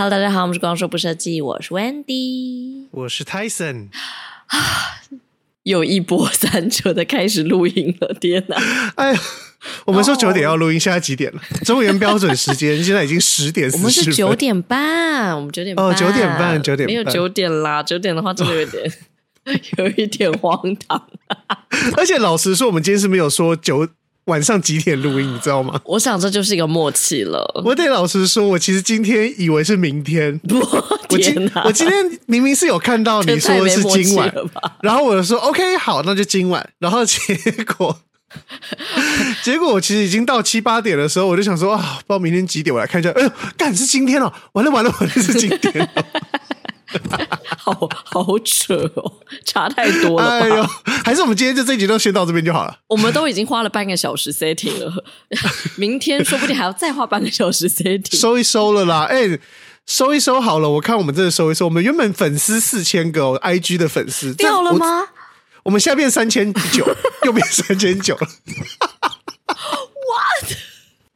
Hello，大家好，我们是光说不设计，我是 Wendy，我是 Tyson。又一波三折的开始录音了，天哪！哎呀，我们说九点要录音，现在几点了？中原标准时间现在已经十点四十。我们是九点半，我们九点半。哦，九点半，九点半。没有九点啦，九点的话真的有点，有一点荒唐。而且老实说，我们今天是没有说九。晚上几点录音，你知道吗？我想这就是一个默契了。我得老实说，我其实今天以为是明天。不，我今我今天明明是有看到你说是今晚，然后我就说 OK 好，那就今晚。然后结果，结果我其实已经到七八点的时候，我就想说啊，不知道明天几点，我来看一下。哎呦，干是今天了，完了完了完了是今天。好好扯哦，差太多了。哎呦，还是我们今天就这一集都先到这边就好了。我们都已经花了半个小时 setting 了，明天说不定还要再花半个小时 setting。收一收了啦，哎，收一收好了。我看我们这个收一收，我们原本粉丝四千个，IG 的粉丝掉了吗？我，我们现在变三千九，又变三千九了。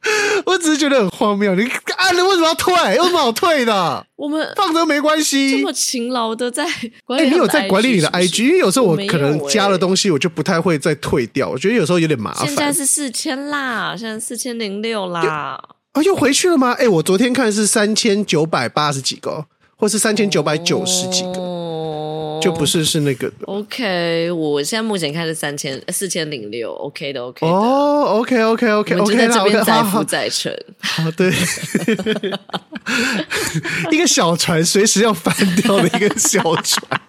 我只是觉得很荒谬，你按了为什么要退？有什么好退的？我们放着没关系。这么勤劳的在管理，哎，你有在管理你的 IG？因为有时候我可能加了东西，我就不太会再退掉。我觉得有时候有点麻烦。现在是四千啦，现在四千零六啦。啊，又回去了吗？哎，我昨天看是三千九百八十几个，或是三千九百九十几个。哦就不是是那个。的 OK，我现在目前看是三千四千零六，OK 的 OK 的。哦，OK OK OK OK，在这边载浮载沉，好对，一个小船随时要翻掉的一个小船，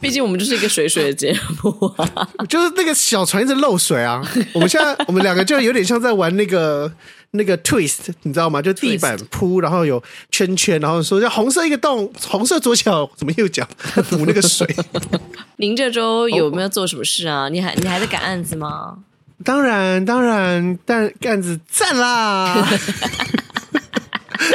毕竟我们就是一个水水的节目啊，就是那个小船一直漏水啊，我们现在我们两个就有点像在玩那个。那个 twist 你知道吗？就地板铺，然后有圈圈，然后说叫红色一个洞，红色左脚怎么右脚 补那个水？您这周有没有做什么事啊？你还你还在赶案子吗？当然当然，但案子赞啦！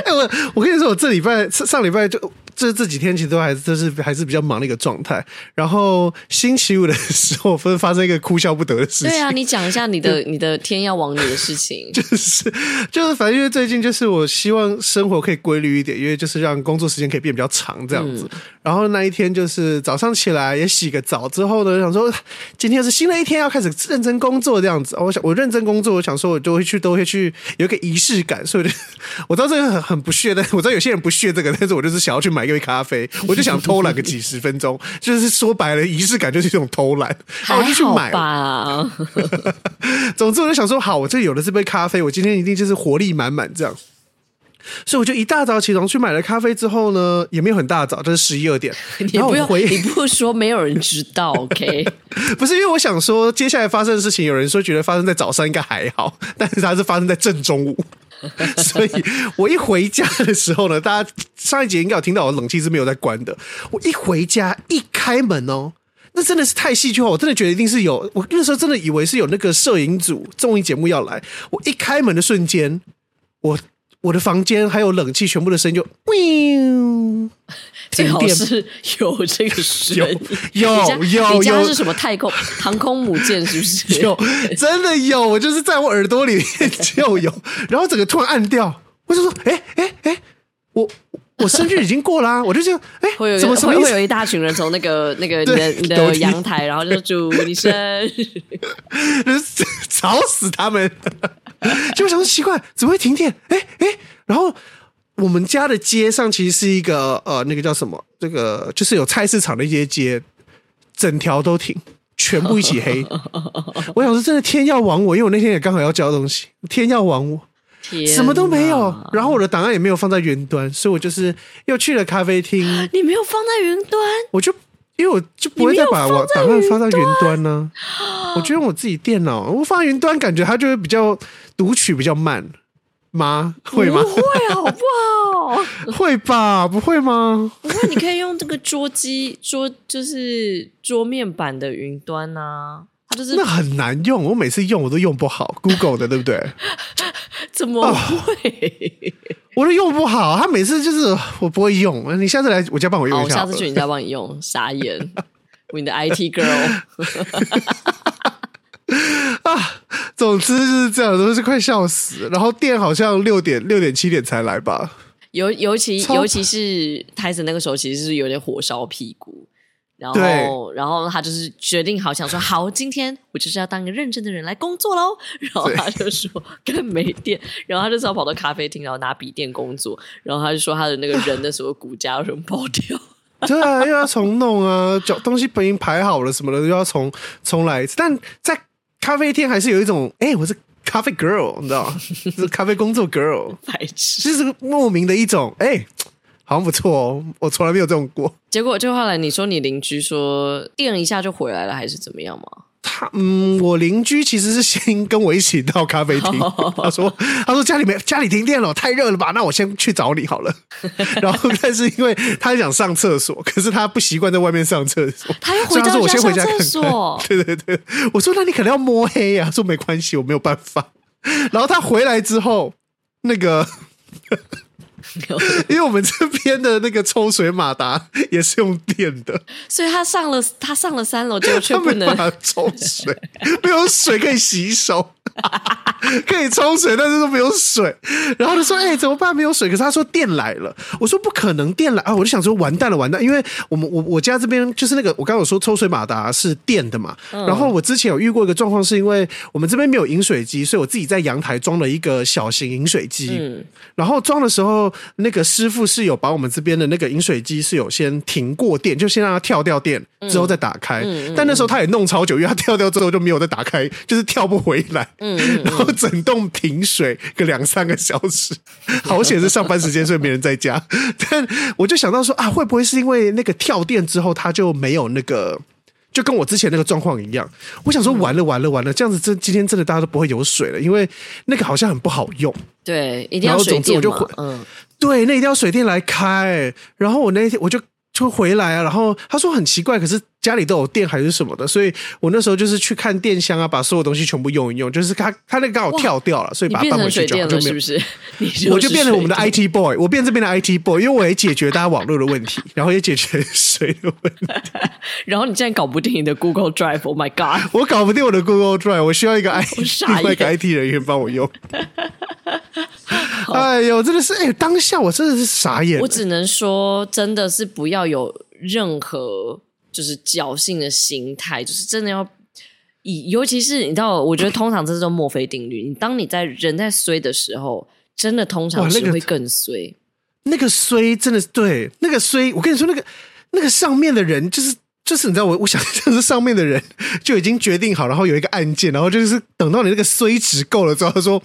哎，我我跟你说，我这礼拜上礼拜就。这这几天其实都还是都是还是比较忙的一个状态，然后星期五的时候，分发生一个哭笑不得的事情。对啊，你讲一下你的 你的天要亡你的事情。就 是就是，反正因为最近就是我希望生活可以规律一点，因为就是让工作时间可以变比较长这样子。嗯、然后那一天就是早上起来也洗个澡之后呢，想说今天是新的一天，要开始认真工作这样子。我想我认真工作，我想说我就会去都会去有一个仪式感，所以我就 我知道这个很很不屑，但我知道有些人不屑这个，但是我就是想要去买。一杯咖啡，我就想偷懒个 几十分钟，就是说白了，仪式感就是一种偷懒，我就去买吧。总之，我就想说，好，我这里有了这杯咖啡，我今天一定就是活力满满这样。所以我就一大早起床去买了咖啡，之后呢，也没有很大早，就是十一二点。你不用，你不说，没有人知道，OK？不是因为我想说，接下来发生的事情，有人说觉得发生在早上应该还好，但是它是发生在正中午。所以我一回家的时候呢，大家上一节应该有听到我冷气是没有在关的。我一回家一开门哦，那真的是太戏剧化，我真的觉得一定是有。我那时候真的以为是有那个摄影组综艺节目要来。我一开门的瞬间，我我的房间还有冷气全部的声音就，最好是有这个声音，有有有，你家是什么太空航空母舰是不是？有，真的有，我就是在我耳朵里面 就有，然后整个突然暗掉，我就说，哎哎哎，我我生日已经过啦，我就这样，哎，会有怎么会会有一大群人从那个那个 你的你的阳台，然后就祝你生日，吵死他们，就想说奇怪，怎么会停电？哎哎，然后。我们家的街上其实是一个呃，那个叫什么？这个就是有菜市场的一些街，整条都停，全部一起黑。我想说，真的天要亡我，因为我那天也刚好要交东西，天要亡我，什么都没有。然后我的档案也没有放在云端，所以我就是又去了咖啡厅。你没有放在云端？我就因为我就不会再把我档案放在云端呢、啊。我就用我自己电脑，我放在云端，感觉它就会比较读取比较慢。吗？会吗？不会，好不好？会吧？不会吗？不会，你可以用这个桌机桌，就是桌面版的云端啊。它就是那很难用，我每次用我都用不好。Google 的对不对？怎么会？我都用不好。他每次就是我不会用。你下次来我家帮我用一下。我下次去你家帮你用。傻眼，我你的 IT girl。啊，总之就是这样，都是快笑死。然后电好像六点六点七点才来吧。尤尤其尤其是泰森那个时候，其实是有点火烧屁股。然后，然后他就是决定好，想说好，今天我就是要当一个认真的人来工作喽。然后他就说更没电，然后他就只好跑到咖啡厅，然后拿笔电工作。然后他就说他的那个人的什么骨架什么爆掉。对啊，又要重弄啊，就东西本已经排好了什么的，又要重重来一次。但在咖啡厅还是有一种，哎，我是咖啡 girl，你知道吗？是咖啡工作 girl，白痴，就是莫名的一种，哎，好像不错哦，我从来没有这种过。结果就后来你说你邻居说电一下就回来了，还是怎么样吗？他嗯，我邻居其实是先跟我一起到咖啡厅。他说：“他说家里没家里停电了，太热了吧？那我先去找你好了。”然后但是因为他想上厕所，可是他不习惯在外面上厕所，他要回到家我先回家看对对对，我说那你可能要摸黑呀、啊。说没关系，我没有办法。然后他回来之后，那个。因为我们这边的那个抽水马达也是用电的，所以他上了他上了三楼，就却不能抽水，没有水可以洗手。可以冲水，但是都没有水。然后他说：“哎、欸，怎么办？没有水。”可是他说电来了。我说：“不可能，电来啊！”我就想说：“完蛋了，完蛋！”因为我们我我家这边就是那个我刚刚有说抽水马达是电的嘛。嗯、然后我之前有遇过一个状况，是因为我们这边没有饮水机，所以我自己在阳台装了一个小型饮水机。嗯、然后装的时候，那个师傅是有把我们这边的那个饮水机是有先停过电，就先让它跳掉电，之后再打开。嗯、但那时候他也弄超久，因为他跳掉之后就没有再打开，就是跳不回来。嗯，然后整栋停水个两三个小时，好险是上班时间，所以没人在家。但我就想到说啊，会不会是因为那个跳电之后，它就没有那个，就跟我之前那个状况一样？我想说完了完了完了，这样子，真今天真的大家都不会有水了，因为那个好像很不好用。对，一定要水电嘛。嗯，对，那一定要水电来开。然后我那天我就就回来啊，然后他说很奇怪，可是。家里都有电还是什么的，所以我那时候就是去看电箱啊，把所有东西全部用一用。就是他他那个刚好跳掉了，所以把它搬回去就好。是不是？我就变成我们的 IT boy，我变这边的 IT boy，因为我也解决大家网络的问题，然后也解决水的问题。然后你竟然搞不定你的 Google Drive，Oh my God！我搞不定我的 Google Drive，我需要一个 IT 另外一个 IT 人员帮我用。哎呦，真的是哎，当下我真的是傻眼。我只能说，真的是不要有任何。就是侥幸的心态，就是真的要以，尤其是你知道，我觉得通常这是种墨菲定律。你当你在人在衰的时候，真的通常是会更衰。那个衰真的是对那个衰，我跟你说，那个那个上面的人，就是就是你知道，我我想就是上面的人就已经决定好，然后有一个案件，然后就是等到你那个衰值够了之后，他说。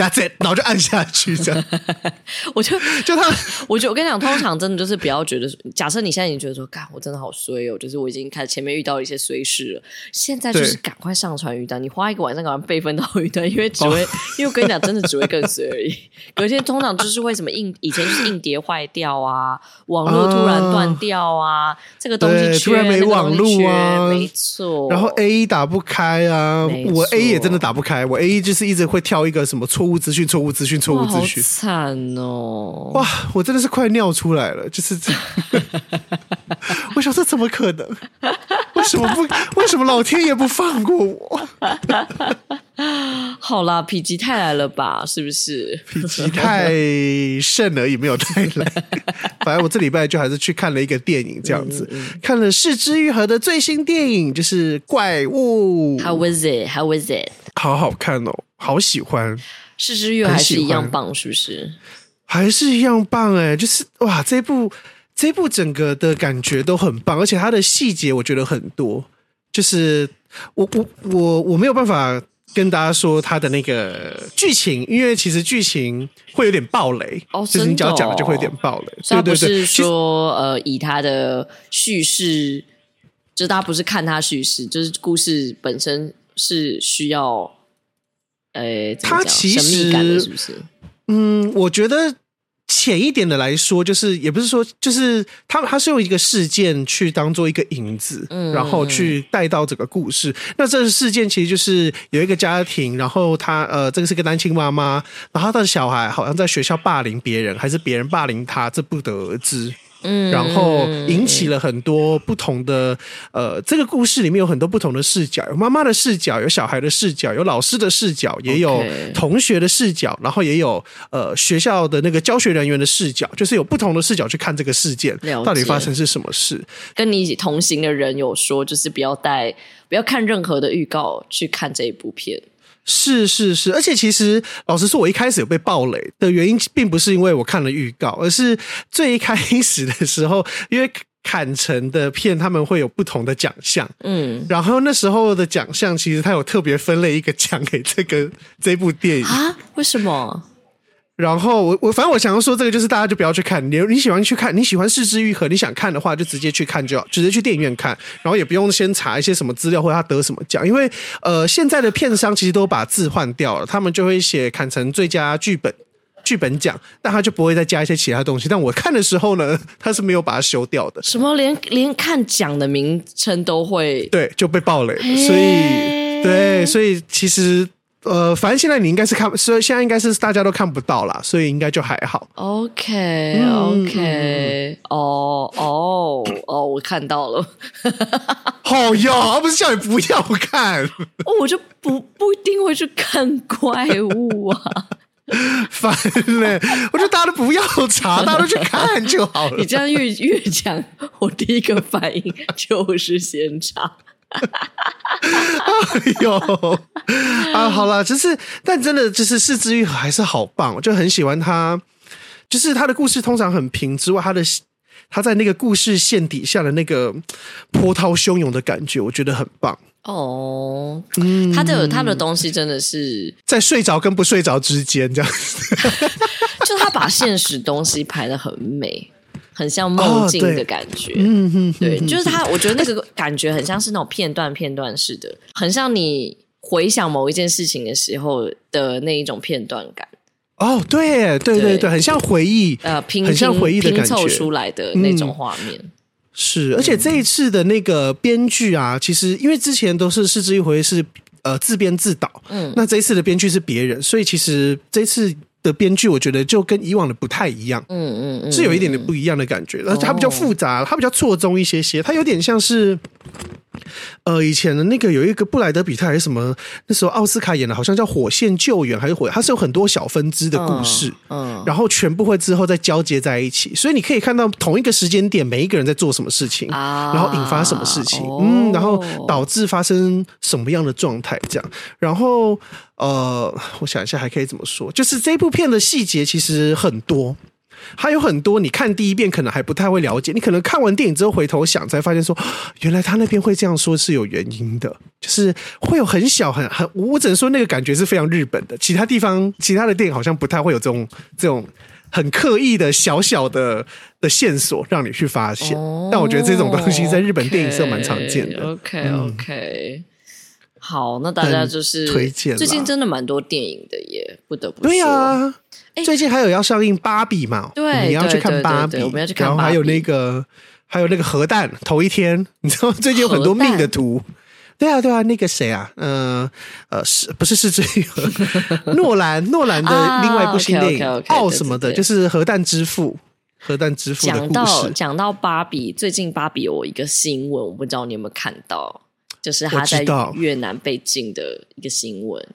That's it，然后就按下去，这样。我就 就他，我就我跟你讲，通常真的就是不要觉得，假设你现在已经觉得说，干，我真的好衰哦，就是我已经开始前面遇到了一些衰事了，现在就是赶快上传云端，你花一个晚上赶快备份到云端，因为只会，因为我跟你讲，真的只会更衰而已。隔天通常就是为什么硬以前就是硬碟坏掉啊，网络突然断掉啊，这个东西突然没网络啊，没错。然后 A 一打不开啊，我 A 也真的打不开，我 A 一就是一直会跳一个什么错。错误资讯，错误资讯，错误资讯，惨哦！哇，我真的是快尿出来了，就是这，我想这怎么可能？为什么不？为什么老天爷不放过我？好啦，否极泰来了吧？是不是？否极泰盛而已，没有太来。反正我这礼拜就还是去看了一个电影，这样子，嗯嗯、看了是之愈合的最新电影，就是《怪物》。How was it? How was it? 好好看哦，好喜欢。是之愈合还是一样棒，是不是？还是一样棒哎、欸，就是哇，这部这部整个的感觉都很棒，而且它的细节我觉得很多。就是我我我我没有办法跟大家说它的那个剧情，因为其实剧情会有点暴雷哦，就是你只要讲了就会有点暴雷。对对对，是说呃，以它的叙事，就是大家不是看它叙事，就是故事本身是需要。呃，它其实是不是？嗯，我觉得浅一点的来说，就是也不是说，就是他他是用一个事件去当做一个引子，嗯，然后去带到整个故事。那这个事件其实就是有一个家庭，然后他呃，这个是个单亲妈妈，然后他的小孩好像在学校霸凌别人，还是别人霸凌他，这不得而知。嗯，然后引起了很多不同的呃，这个故事里面有很多不同的视角，有妈妈的视角，有小孩的视角，有老师的视角，也有同学的视角，然后也有呃学校的那个教学人员的视角，就是有不同的视角去看这个事件到底发生是什么事。跟你一起同行的人有说，就是不要带，不要看任何的预告去看这一部片。是是是，而且其实老实说，我一开始有被暴雷的原因，并不是因为我看了预告，而是最一开始的时候，因为坎城的片他们会有不同的奖项，嗯，然后那时候的奖项其实他有特别分类一个奖给这个这部电影啊？为什么？然后我我反正我想要说这个就是大家就不要去看，你你喜欢去看，你喜欢是之愈合，你想看的话就直接去看就好，直接去电影院看，然后也不用先查一些什么资料或者他得什么奖，因为呃现在的片商其实都把字换掉了，他们就会写砍成最佳剧本剧本奖，但他就不会再加一些其他东西。但我看的时候呢，他是没有把它修掉的，什么连连看奖的名称都会对就被爆雷，所以对，所以其实。呃，反正现在你应该是看，所以现在应该是大家都看不到啦，所以应该就还好。OK OK，哦哦哦，我看到了。好呀，而不是叫你不要看。哦，我就不不一定会去看怪物啊。烦嘞！我觉得大家都不要查，大家都去看就好了。你这样越越讲，我第一个反应就是先查。哎呦啊，好了，就是，但真的就是是枝裕和还是好棒，我就很喜欢他。就是他的故事通常很平之外，他的他在那个故事线底下的那个波涛汹涌的感觉，我觉得很棒。哦，嗯，他的他的东西真的是在睡着跟不睡着之间这样子，就他把现实东西拍的很美。很像梦境的感觉，嗯哼，对，就是他，我觉得那个感觉很像是那种片段片段式的，很像你回想某一件事情的时候的那一种片段感。哦，对，对，对，对，很像回忆，呃，拼很像回忆的感觉，拼凑出来的那种画面。是，而且这一次的那个编剧啊，其实因为之前都是是枝裕和是呃自编自导，嗯，那这一次的编剧是别人，所以其实这次。的编剧我觉得就跟以往的不太一样，嗯嗯嗯，是有一点点不一样的感觉，而且它比较复杂，它比较错综一些些，它有点像是。呃，以前的那个有一个布莱德比特还是什么，那时候奥斯卡演的，好像叫《火线救援》还是火，它是有很多小分支的故事，嗯，然后全部会之后再交接在一起，所以你可以看到同一个时间点每一个人在做什么事情，然后引发什么事情，嗯，然后导致发生什么样的状态，这样，然后呃，我想一下还可以怎么说，就是这部片的细节其实很多。还有很多，你看第一遍可能还不太会了解，你可能看完电影之后回头想，才发现说，原来他那边会这样说是有原因的，就是会有很小很很，我只能说那个感觉是非常日本的，其他地方其他的电影好像不太会有这种这种很刻意的小小的的线索让你去发现，但我觉得这种东西在日本电影是蛮常见的。OK OK，好，那大家就是推荐，最近真的蛮多电影的耶，不得不说。对啊。最近还有要上映芭比嘛？对，你要去看芭比，我们要去看。然后还有那个，还有那个核弹头一天，你知道最近有很多命的图。对啊，对啊，那个谁啊？嗯呃，是不是是这个 诺兰？诺兰的另外一部新电影奥什么的，就是核弹之父，核弹之父的故事。讲到讲到芭比，最近芭比有一个新闻，我不知道你有没有看到，就是他在越南被禁的一个新闻。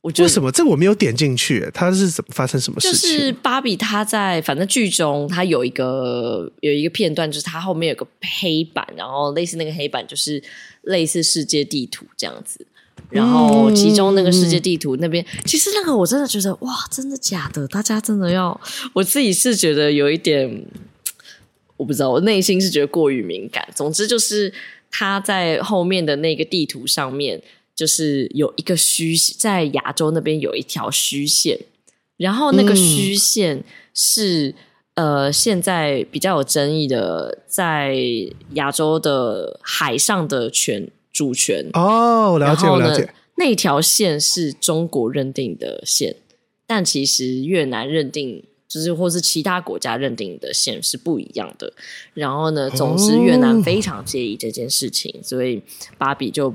我觉得为什么这我没有点进去？他是怎么发生什么事情？就是芭比，他在反正剧中，他有一个有一个片段，就是他后面有个黑板，然后类似那个黑板就是类似世界地图这样子。然后其中那个世界地图那边，嗯、其实那个我真的觉得哇，真的假的？大家真的要？我自己是觉得有一点，我不知道，我内心是觉得过于敏感。总之就是他在后面的那个地图上面。就是有一个虚在亚洲那边有一条虚线，然后那个虚线是、嗯、呃现在比较有争议的，在亚洲的海上的权主权哦，了解，了解。那条线是中国认定的线，但其实越南认定就是或是其他国家认定的线是不一样的。然后呢，总之越南非常介意这件事情，哦、所以芭比就。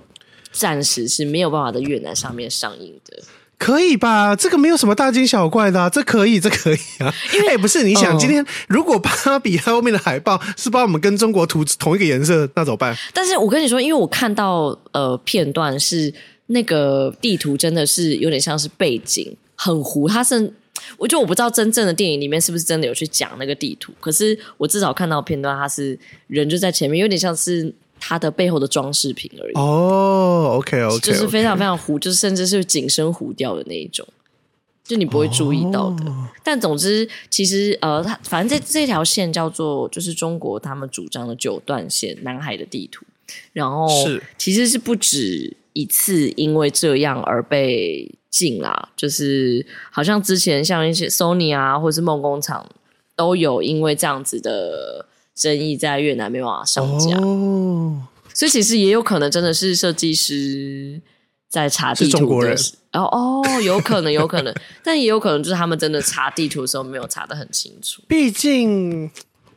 暂时是没有办法在越南上面上映的。可以吧？这个没有什么大惊小怪的、啊，这可以，这可以啊。因为、欸、不是你想，今天如果芭比它后面的海报是把我们跟中国涂同一个颜色，那怎么办？但是我跟你说，因为我看到呃片段是那个地图真的是有点像是背景很糊，它是我就我不知道真正的电影里面是不是真的有去讲那个地图，可是我至少看到片段，它是人就在前面，有点像是。它的背后的装饰品而已哦、oh,，OK OK，就是非常非常糊，就是甚至是紧身糊掉的那一种，就你不会注意到的。Oh. 但总之，其实呃，它反正这这条线叫做就是中国他们主张的九段线南海的地图，然后是其实是不止一次因为这样而被禁啦，就是好像之前像一些 Sony 啊或者是梦工厂都有因为这样子的。争议在越南没办法上架，oh. 所以其实也有可能真的是设计师在查地图的，是中国人。然后哦，有可能，有可能，但也有可能就是他们真的查地图的时候没有查得很清楚。毕竟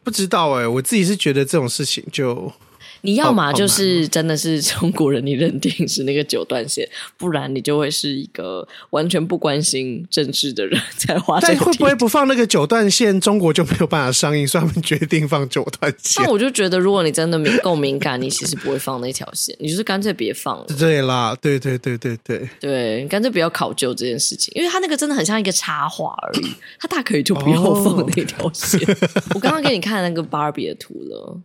不知道哎、欸，我自己是觉得这种事情就。你要嘛就是真的是中国人，你认定是那个九段线，不然你就会是一个完全不关心政治的人 在画。但会不会不放那个九段线，中国就没有办法上映？所以他们决定放九段线。那我就觉得，如果你真的敏够敏感，你其实不会放那条线，你就是干脆别放了。对啦，对对对对对对，干脆不要考究这件事情，因为他那个真的很像一个插画而已，他大可以就不要放那条线。哦、我刚刚给你看那个芭比的图了。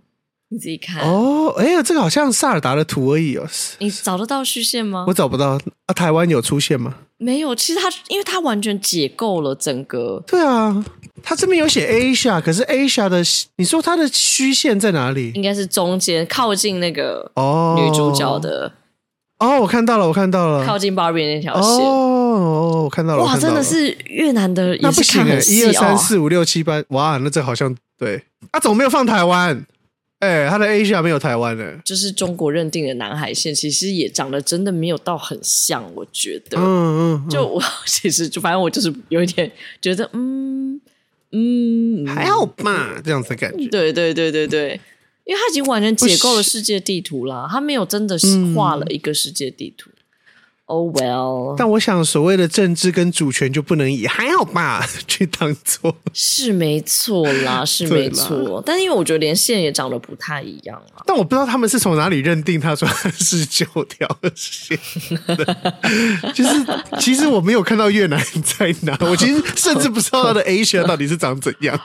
你自己看哦，哎呀，这个好像萨尔达的图而已哦。你找得到虚线吗？我找不到啊。台湾有出现吗？没有。其实它，因为它完全解构了整个。对啊，它这边有写 Asia，可是 Asia 的，你说它的虚线在哪里？应该是中间靠近那个哦女主角的哦。哦，我看到了，我看到了，靠近 Barbie 那条线哦，我看到了。哇，真的是越南的，那不行哎，一二三四五六七八，哇，那这好像对啊，怎么没有放台湾？哎、欸，他的 Asia 没有台湾的，就是中国认定的南海线，其实也长得真的没有到很像，我觉得。嗯嗯，嗯就我 其实就反正我就是有一点觉得，嗯嗯，还好吧，这样子的感觉。对对对对对，因为他已经完全解构了世界地图啦，他没有真的是画了一个世界地图。嗯 Oh well，但我想所谓的政治跟主权就不能以还好吧 去当做是没错啦，是没错。但因为我觉得连线也长得不太一样啊。但我不知道他们是从哪里认定他说是九条线 就是其实我没有看到越南在哪，我其实甚至不知道他的 Asia 到底是长怎样。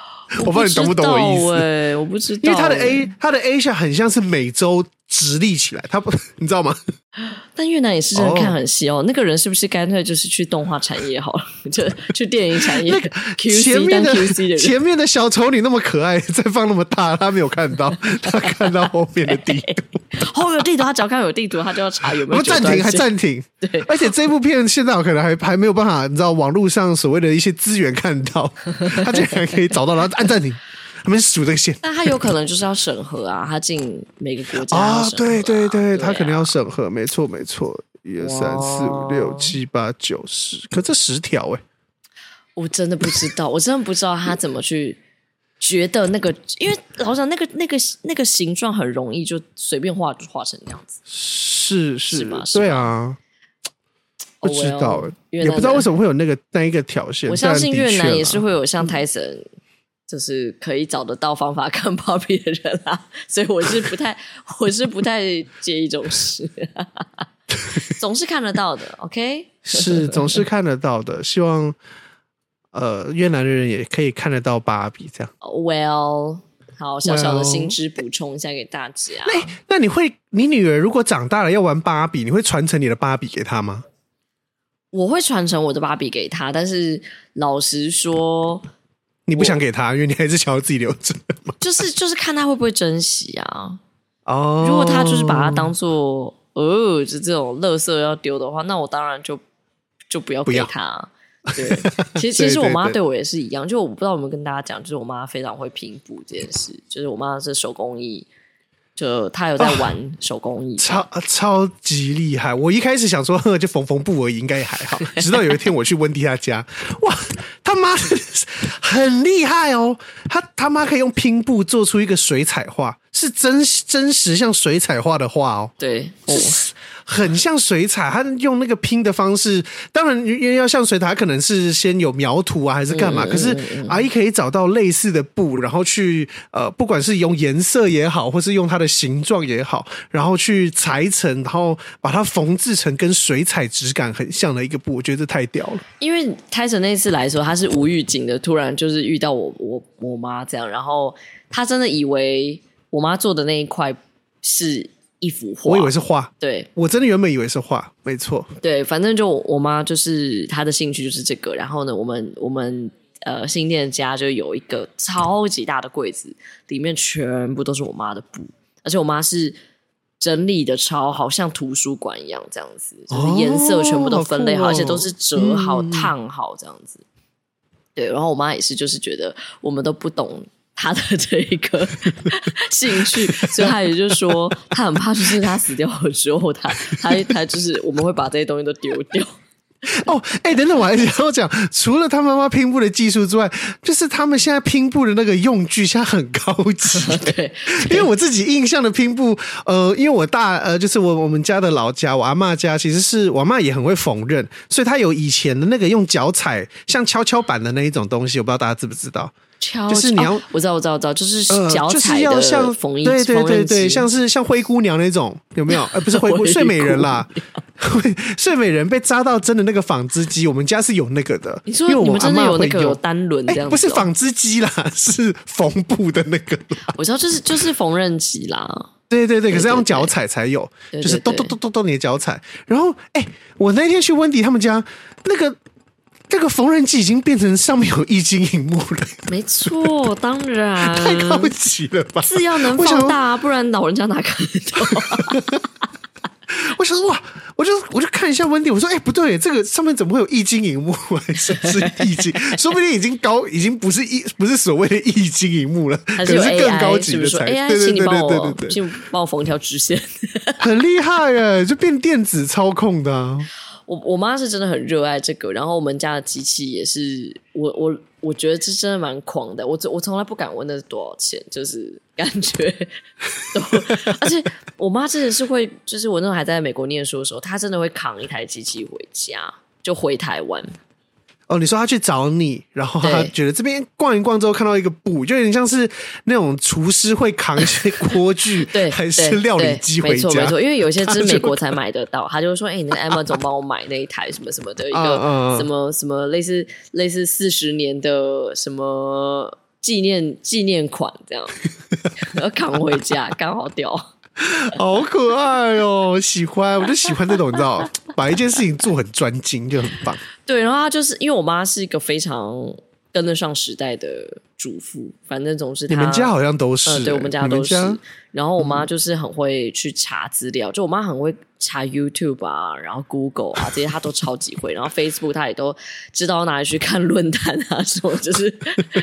我不知道你懂不懂我意思？哎，我不知道，因为他的 A，他的 Asia 很像是美洲。直立起来，他不，你知道吗？但越南也是真的看很细哦。Oh. 那个人是不是干脆就是去动画产业好了，就去电影产业？QC 前面的 QC 的 前面的小丑女那么可爱，再放那么大，他没有看到，他看到后面的地图。后面有地图，他只要看有地图，他就要查有没有。暂停，还暂停。对，而且这部片现在我可能还还没有办法，你知道网络上所谓的一些资源看到，他竟然可以找到，然后按暂停。他们数这个线，那他有可能就是要审核啊，他进每个国家啊，啊，对对对，他肯定要审核，没错没错，一二三四五六七八九十，可这十条哎，我真的不知道，我真的不知道他怎么去觉得那个，因为老实讲，那个那个那个形状很容易就随便画就画成那样子，是是，是吗？对啊，不知道，也不知道为什么会有那个那一个条线，我相信越南也是会有像泰森。就是可以找得到方法看芭比的人啦，所以我是不太，我是不太介意这种事，总是看得到的。OK，是总是看得到的。希望呃越南的人也可以看得到芭比这样。Well，好，小小的心知补充一下给大家。那那你会，你女儿如果长大了要玩芭比，你会传承你的芭比给她吗？我会传承我的芭比给她，但是老实说。你不想给他，因为你还是想要自己留着。就是就是看他会不会珍惜啊。哦，如果他就是把它当做呃，就这种垃圾要丢的话，那我当然就就不要给他。对，其实其实我妈对我也是一样，就我不知道有没有跟大家讲，就是我妈非常会拼补这件事，就是我妈是手工艺。就他有在玩手工艺，超超级厉害。我一开始想说，呵，就缝缝布而已，应该也还好。直到有一天我去温蒂他家，哇，他妈很厉害哦，他他妈可以用拼布做出一个水彩画，是真真实像水彩画的画哦。对，哦。很像水彩，他用那个拼的方式，当然因为要像水彩，他可能是先有描图啊，还是干嘛？可是阿姨可以找到类似的布，然后去呃，不管是用颜色也好，或是用它的形状也好，然后去裁成，然后把它缝制成跟水彩质感很像的一个布，我觉得太屌了。因为开始那次来说，他是无预警的，突然就是遇到我我我妈这样，然后他真的以为我妈做的那一块是。一幅画，我以为是画，对，我真的原本以为是画，没错，对，反正就我妈就是她的兴趣就是这个，然后呢，我们我们呃新店家就有一个超级大的柜子，里面全部都是我妈的布，而且我妈是整理的超好，像图书馆一样这样子，就是颜色全部都分类好，哦、而且都是折好、嗯、烫好这样子，对，然后我妈也是就是觉得我们都不懂。他的这一个 兴趣，所以他也就是说，他很怕，就是他死掉了之后，他他他就是我们会把这些东西都丢掉。哦，哎、欸，等等，我还想要讲，除了他妈妈拼布的技术之外，就是他们现在拼布的那个用具，现在很高级。对，对，因为我自己印象的拼布，呃，因为我大呃，就是我我们家的老家，我阿嬷家，其实是我阿嬷也很会缝纫，所以她有以前的那个用脚踩像跷跷板的那一种东西，我不知道大家知不知道。就是你要、哦，我知道，我知道，我知道，就是脚踩的缝衣，呃就是、要像对对对对，像是像灰姑娘那种，有没有？呃，不是灰姑，睡美人啦，睡美人被扎到针的那个纺织机，我们家是有那个的。你说你们真的有那个有单轮这样子、哦欸？不是纺织机啦，是缝布的那个。我知道，就是就是缝纫机啦。对对对，可是要用脚踩才有，对对对就是咚咚咚咚咚你的脚踩。然后，哎、欸，我那天去温迪他们家那个。这个缝纫机已经变成上面有液晶荧幕了。没错，当然 太高级了吧？字要能放大、啊，不然老人家哪看得到？我想说哇，我就我就看一下温迪，我说哎、欸、不对，这个上面怎么会有液晶荧幕？还是是液晶？说不定已经高，已经不是一不是所谓的液晶荧幕了，还是，有 AI, 可能是更高级的才。对对对对对对对，对请你帮我，请帮我缝一条直线，很厉害哎，就变电子操控的、啊。我我妈是真的很热爱这个，然后我们家的机器也是，我我我觉得这真的蛮狂的。我我从来不敢问那是多少钱，就是 感觉都，而且我妈真的是会，就是我那时候还在美国念书的时候，她真的会扛一台机器回家，就回台湾。哦，你说他去找你，然后他觉得这边逛一逛之后看到一个布，就有点像是那种厨师会扛一些锅具，对，还是料理机回家。没错没错，因为有些是美国才买得到，他就说：“哎、欸，你的 Amazon 帮我买那一台什么什么的一个什么什么类似类似四十年的什么纪念纪念款这样，然后扛回家，刚好掉。” 好可爱哦，喜欢，我就喜欢这种，你知道，把一件事情做很专精就很棒。对，然后他就是因为我妈是一个非常跟得上时代的主妇，反正总是你们家好像都是、欸，对，我们家都是。然后我妈就是很会去查资料，嗯、就我妈很会查 YouTube 啊，然后 Google 啊这些，她都超级会。然后 Facebook 她也都知道哪里去看论坛啊，什么就是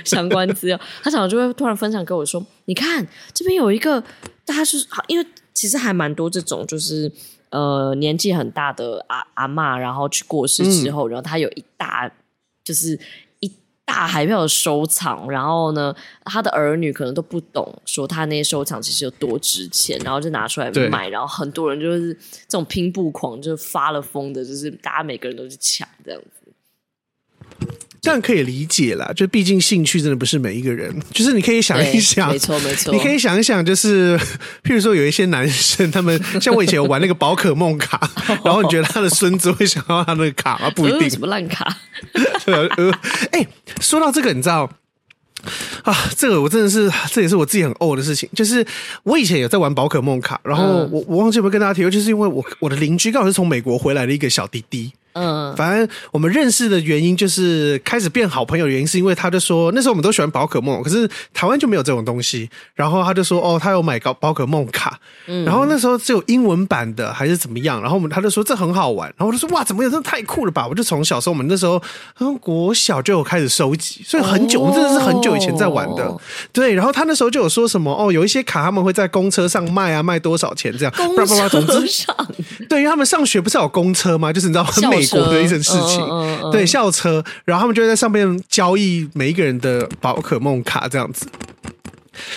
相关资料。她常常就会突然分享给我说：“你看这边有一个。”大家是好，因为其实还蛮多这种，就是呃年纪很大的阿阿嬷，然后去过世之后，嗯、然后他有一大就是一大海票的收藏，然后呢，他的儿女可能都不懂说他那些收藏其实有多值钱，然后就拿出来卖，然后很多人就是这种拼布狂，就是发了疯的，就是大家每个人都去抢这样子。这样可以理解啦，就毕竟兴趣真的不是每一个人，就是你可以想一想，没错没错，你可以想一想，就是 譬如说有一些男生，他们 像我以前有玩那个宝可梦卡，然后你觉得他的孙子会想要他那个卡吗？不一定，什么烂卡？呃，哎、欸，说到这个，你知道啊，这个我真的是，这也是我自己很呕的事情，就是我以前有在玩宝可梦卡，然后我我忘记有没有跟大家提过，就是因为我我的邻居刚好是从美国回来的一个小弟弟。嗯，反正我们认识的原因就是开始变好朋友的原因，是因为他就说那时候我们都喜欢宝可梦，可是台湾就没有这种东西。然后他就说哦，他有买宝宝可梦卡，嗯，然后那时候只有英文版的还是怎么样。然后我们他就说这很好玩，然后我就说哇，怎么有这太酷了吧！我就从小时候我们那时候从国小就有开始收集，所以很久，我们真的是很久以前在玩的。对，然后他那时候就有说什么哦，有一些卡他们会在公车上卖啊，卖多少钱这样？公车上，对，因为他们上学不是有公车吗？就是你知道很美。国的一件事情，嗯嗯嗯、对，校车，然后他们就会在上面交易每一个人的宝可梦卡这样子。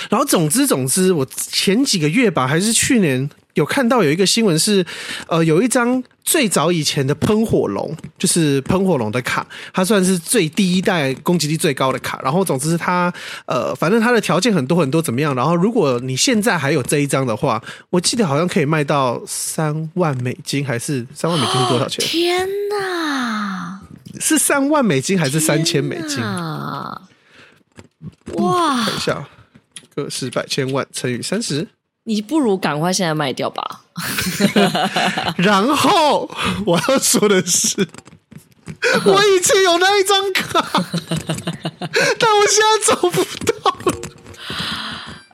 然后总之总之，我前几个月吧，还是去年。有看到有一个新闻是，呃，有一张最早以前的喷火龙，就是喷火龙的卡，它算是最第一代攻击力最高的卡。然后总之它，呃，反正它的条件很多很多怎么样。然后如果你现在还有这一张的话，我记得好像可以卖到三万美金，还是三万美金是多少钱？天哪！是三万美金还是三千美金？啊！哇！嗯、看一下，个十百千万乘以三十。你不如赶快现在卖掉吧。然后我要说的是，我以前有那一张卡，但我现在找不到了。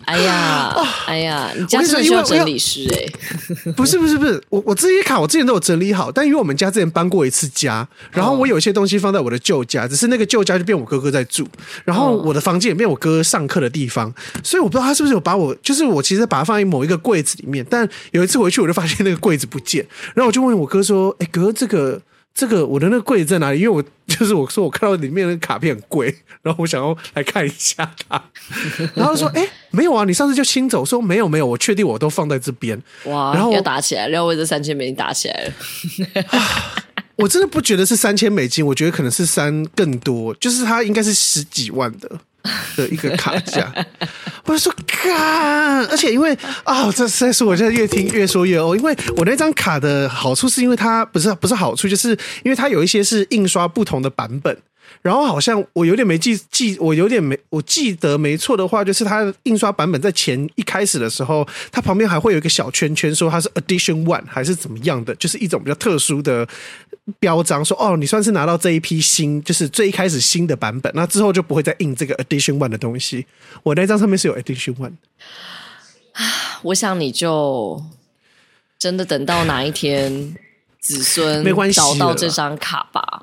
哎呀，哎呀，你家是需要整理师哎、欸？不是不是不是，我我这些卡我之前都有整理好，但因为我们家之前搬过一次家，然后我有一些东西放在我的旧家，只是那个旧家就变我哥哥在住，然后我的房间也变我哥哥上课的地方，所以我不知道他是不是有把我，就是我其实把它放在某一个柜子里面，但有一次回去我就发现那个柜子不见，然后我就问我哥说：“哎、欸，哥，这个。”这个我的那个柜子在哪里？因为我 就是我说我看到里面的卡片很贵，然后我想要来看一下它。然后说：“哎，没有啊，你上次就清走。”说：“没有没有，我确定我都放在这边。”哇！然后要打起来，要为这三千美金打起来了。我真的不觉得是三千美金，我觉得可能是三更多，就是它应该是十几万的。的一个卡价，我就说干，而且因为啊、哦，这实在是我现在越听越说越哦，因为我那张卡的好处是因为它不是不是好处，就是因为它有一些是印刷不同的版本。然后好像我有点没记记，我有点没我记得没错的话，就是它印刷版本在前一开始的时候，它旁边还会有一个小圈圈，说它是 Edition One 还是怎么样的，就是一种比较特殊的标章，说哦，你算是拿到这一批新，就是最一开始新的版本，那之后就不会再印这个 Edition One 的东西。我那张上面是有 Edition One。啊，我想你就真的等到哪一天。子孙没关系，找到这张卡吧。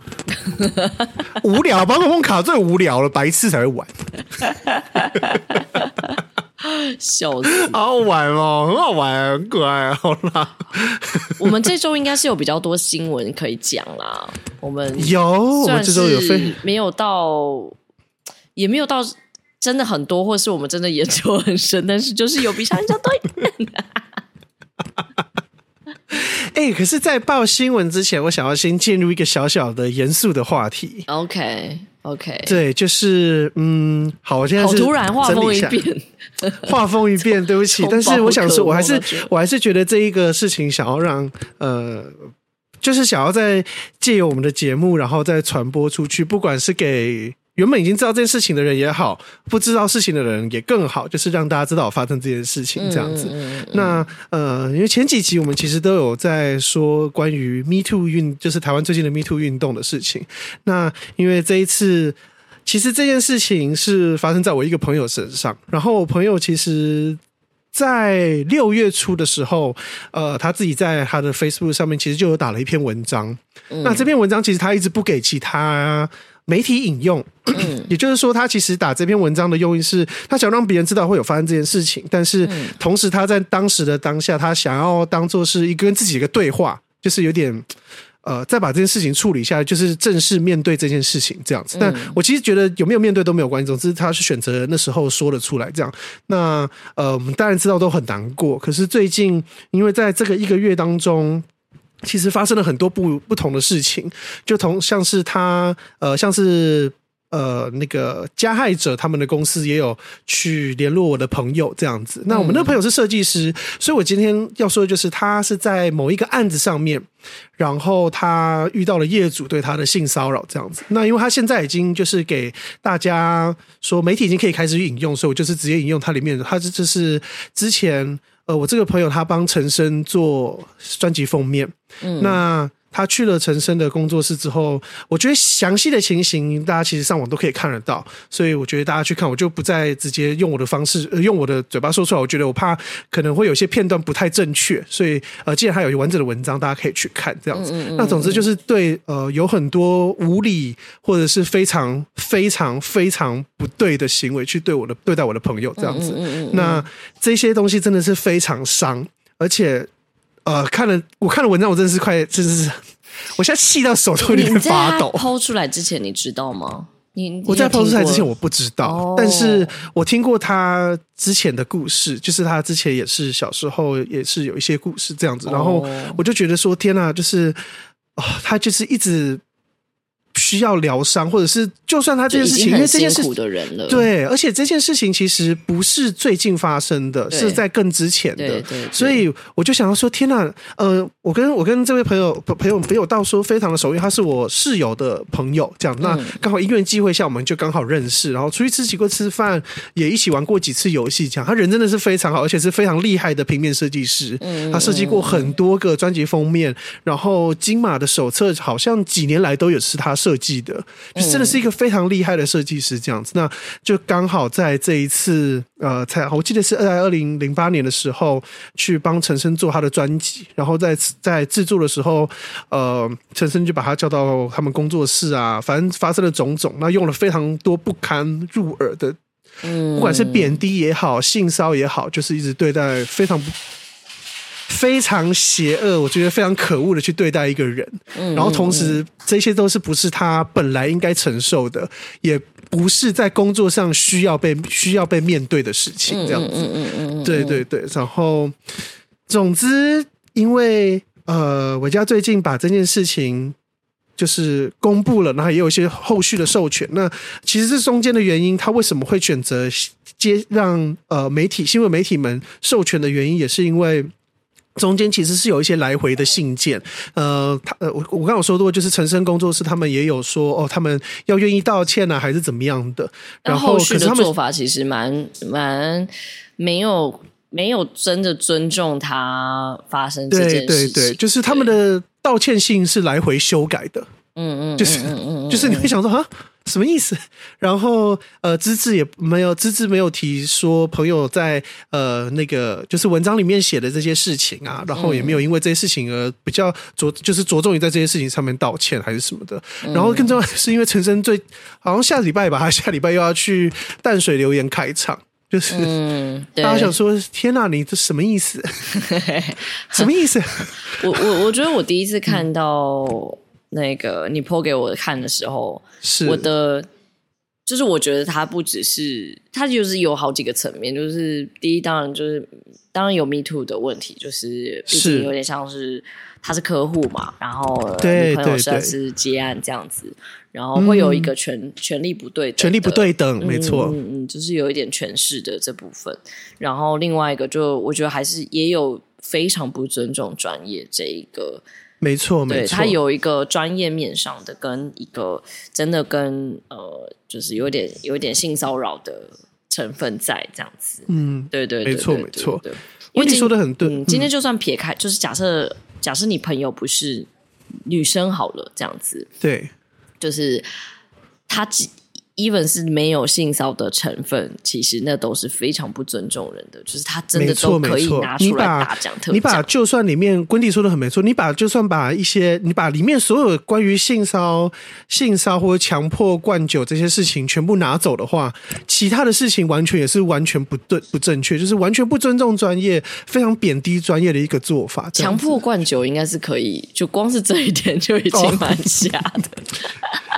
无聊，宝可梦卡最无聊了，白痴才会玩。笑死，好好玩哦，很好玩，很可爱。好啦，我们这周应该是有比较多新闻可以讲啦。我们有，我们这周有非没有到，也没有到真的很多，或是我们真的研究很深，但是就是有比上一周多一点。哎、欸，可是，在报新闻之前，我想要先进入一个小小的严肃的话题。OK，OK，、okay, okay. 对，就是嗯，好，我现在是突然画风一变，画风一变，对不起，但是我想说，我还是我还是觉得这一个事情，想要让呃，就是想要在借由我们的节目，然后再传播出去，不管是给。原本已经知道这件事情的人也好，不知道事情的人也更好，就是让大家知道发生这件事情这样子。嗯嗯嗯、那呃，因为前几集我们其实都有在说关于 Me Too 运，就是台湾最近的 Me Too 运动的事情。那因为这一次，其实这件事情是发生在我一个朋友身上，然后我朋友其实，在六月初的时候，呃，他自己在他的 Facebook 上面其实就有打了一篇文章。嗯、那这篇文章其实他一直不给其他。媒体引用，也就是说，他其实打这篇文章的用意是，他想让别人知道会有发生这件事情，但是同时他在当时的当下，他想要当做是一个跟自己一个对话，就是有点呃，再把这件事情处理一下，就是正式面对这件事情这样子。但我其实觉得有没有面对都没有关系，总之他是选择那时候说了出来这样。那呃，我们当然知道都很难过，可是最近因为在这个一个月当中。其实发生了很多不不同的事情，就同像是他呃，像是呃那个加害者他们的公司也有去联络我的朋友这样子。那我们那个朋友是设计师，所以我今天要说的就是他是在某一个案子上面，然后他遇到了业主对他的性骚扰这样子。那因为他现在已经就是给大家说媒体已经可以开始引用，所以我就是直接引用他里面的，他这就是之前。呃，我这个朋友他帮陈升做专辑封面，嗯，那。他去了陈升的工作室之后，我觉得详细的情形大家其实上网都可以看得到，所以我觉得大家去看，我就不再直接用我的方式，呃，用我的嘴巴说出来。我觉得我怕可能会有些片段不太正确，所以呃，既然还有完整的文章，大家可以去看这样子。那总之就是对呃有很多无理或者是非常非常非常不对的行为去对我的对待我的朋友这样子。那这些东西真的是非常伤，而且。呃，看了我看了文章，我真的是快，真的是我现在气到手都有点发抖。抛出来之前你知道吗？你，你我在抛出来之前我不知道，哦，但是我听过他之前的故事，就是他之前也是小时候也是有一些故事这样子，然后我就觉得说天哪，就是啊，他就是一直。需要疗伤，或者是就算他这件事情，因为这件事苦的人了，对，而且这件事情其实不是最近发生的，是在更之前的，对所以我就想要说，天呐，呃，我跟我跟这位朋友朋友朋友到说非常的熟，因为他是我室友的朋友，这样，那刚好因缘际会下，我们就刚好认识，然后出去吃几个吃饭，也一起玩过几次游戏，这样，他人真的是非常好，而且是非常厉害的平面设计师，他设计过很多个专辑封面，然后金马的手册好像几年来都有是他设计的，就真的是一个非常厉害的设计师这样子。那就刚好在这一次，呃，才我记得是在二零零八年的时候，去帮陈升做他的专辑，然后在在制作的时候，呃，陈升就把他叫到他们工作室啊，反正发生了种种，那用了非常多不堪入耳的，不管是贬低也好，性骚也好，就是一直对待非常不。非常邪恶，我觉得非常可恶的去对待一个人，然后同时这些都是不是他本来应该承受的，也不是在工作上需要被需要被面对的事情，这样子，嗯嗯嗯对对对，然后总之，因为呃，我家最近把这件事情就是公布了，然后也有一些后续的授权，那其实这中间的原因，他为什么会选择接让呃媒体新闻媒体们授权的原因，也是因为。中间其实是有一些来回的信件，呃，他呃，我我刚刚有说过，就是陈升工作室他们也有说，哦，他们要愿意道歉呢、啊，还是怎么样的？然后，可是他们做法其实蛮蛮没有没有真的尊重他发生这件事情，对对对，就是他们的道歉信是来回修改的，嗯嗯，就是就是你会想说啊。什么意思？然后呃，资质也没有，资质没有提说朋友在呃那个就是文章里面写的这些事情啊，然后也没有因为这些事情而比较着就是着重于在这些事情上面道歉还是什么的。然后更重要的是因为陈生最好像下礼拜吧，他下礼拜又要去淡水留言开场，就是、嗯、大家想说天哪，你这什么意思？什么意思？我我我觉得我第一次看到。那个你 po 给我看的时候，是。我的，就是我觉得他不只是，他就是有好几个层面，就是第一，当然就是当然有 me too 的问题，就是毕竟有点像是他是客户嘛，然后女朋友算是接案这样子，然后会有一个权、嗯、权力不对等，权力不对等，嗯、没错，嗯嗯，就是有一点权势的这部分，然后另外一个就我觉得还是也有非常不尊重专业这一个。没错，没错，他有一个专业面上的，跟一个真的跟呃，就是有点有点性骚扰的成分在这样子。嗯，对对，对，没错没错。因为你说的很对，嗯，今天就算撇开，就是假设假设你朋友不是女生好了，这样子，对，就是他只。Even 是没有性骚的成分，其实那都是非常不尊重人的。就是他真的都可以拿出来大讲特讲。你把就算里面温蒂说的很没错，你把就算把一些你把里面所有关于性骚、性骚或者强迫灌酒这些事情全部拿走的话，其他的事情完全也是完全不对不正确，就是完全不尊重专业，非常贬低专业的一个做法。强迫灌酒应该是可以，就光是这一点就已经蛮瞎的。哦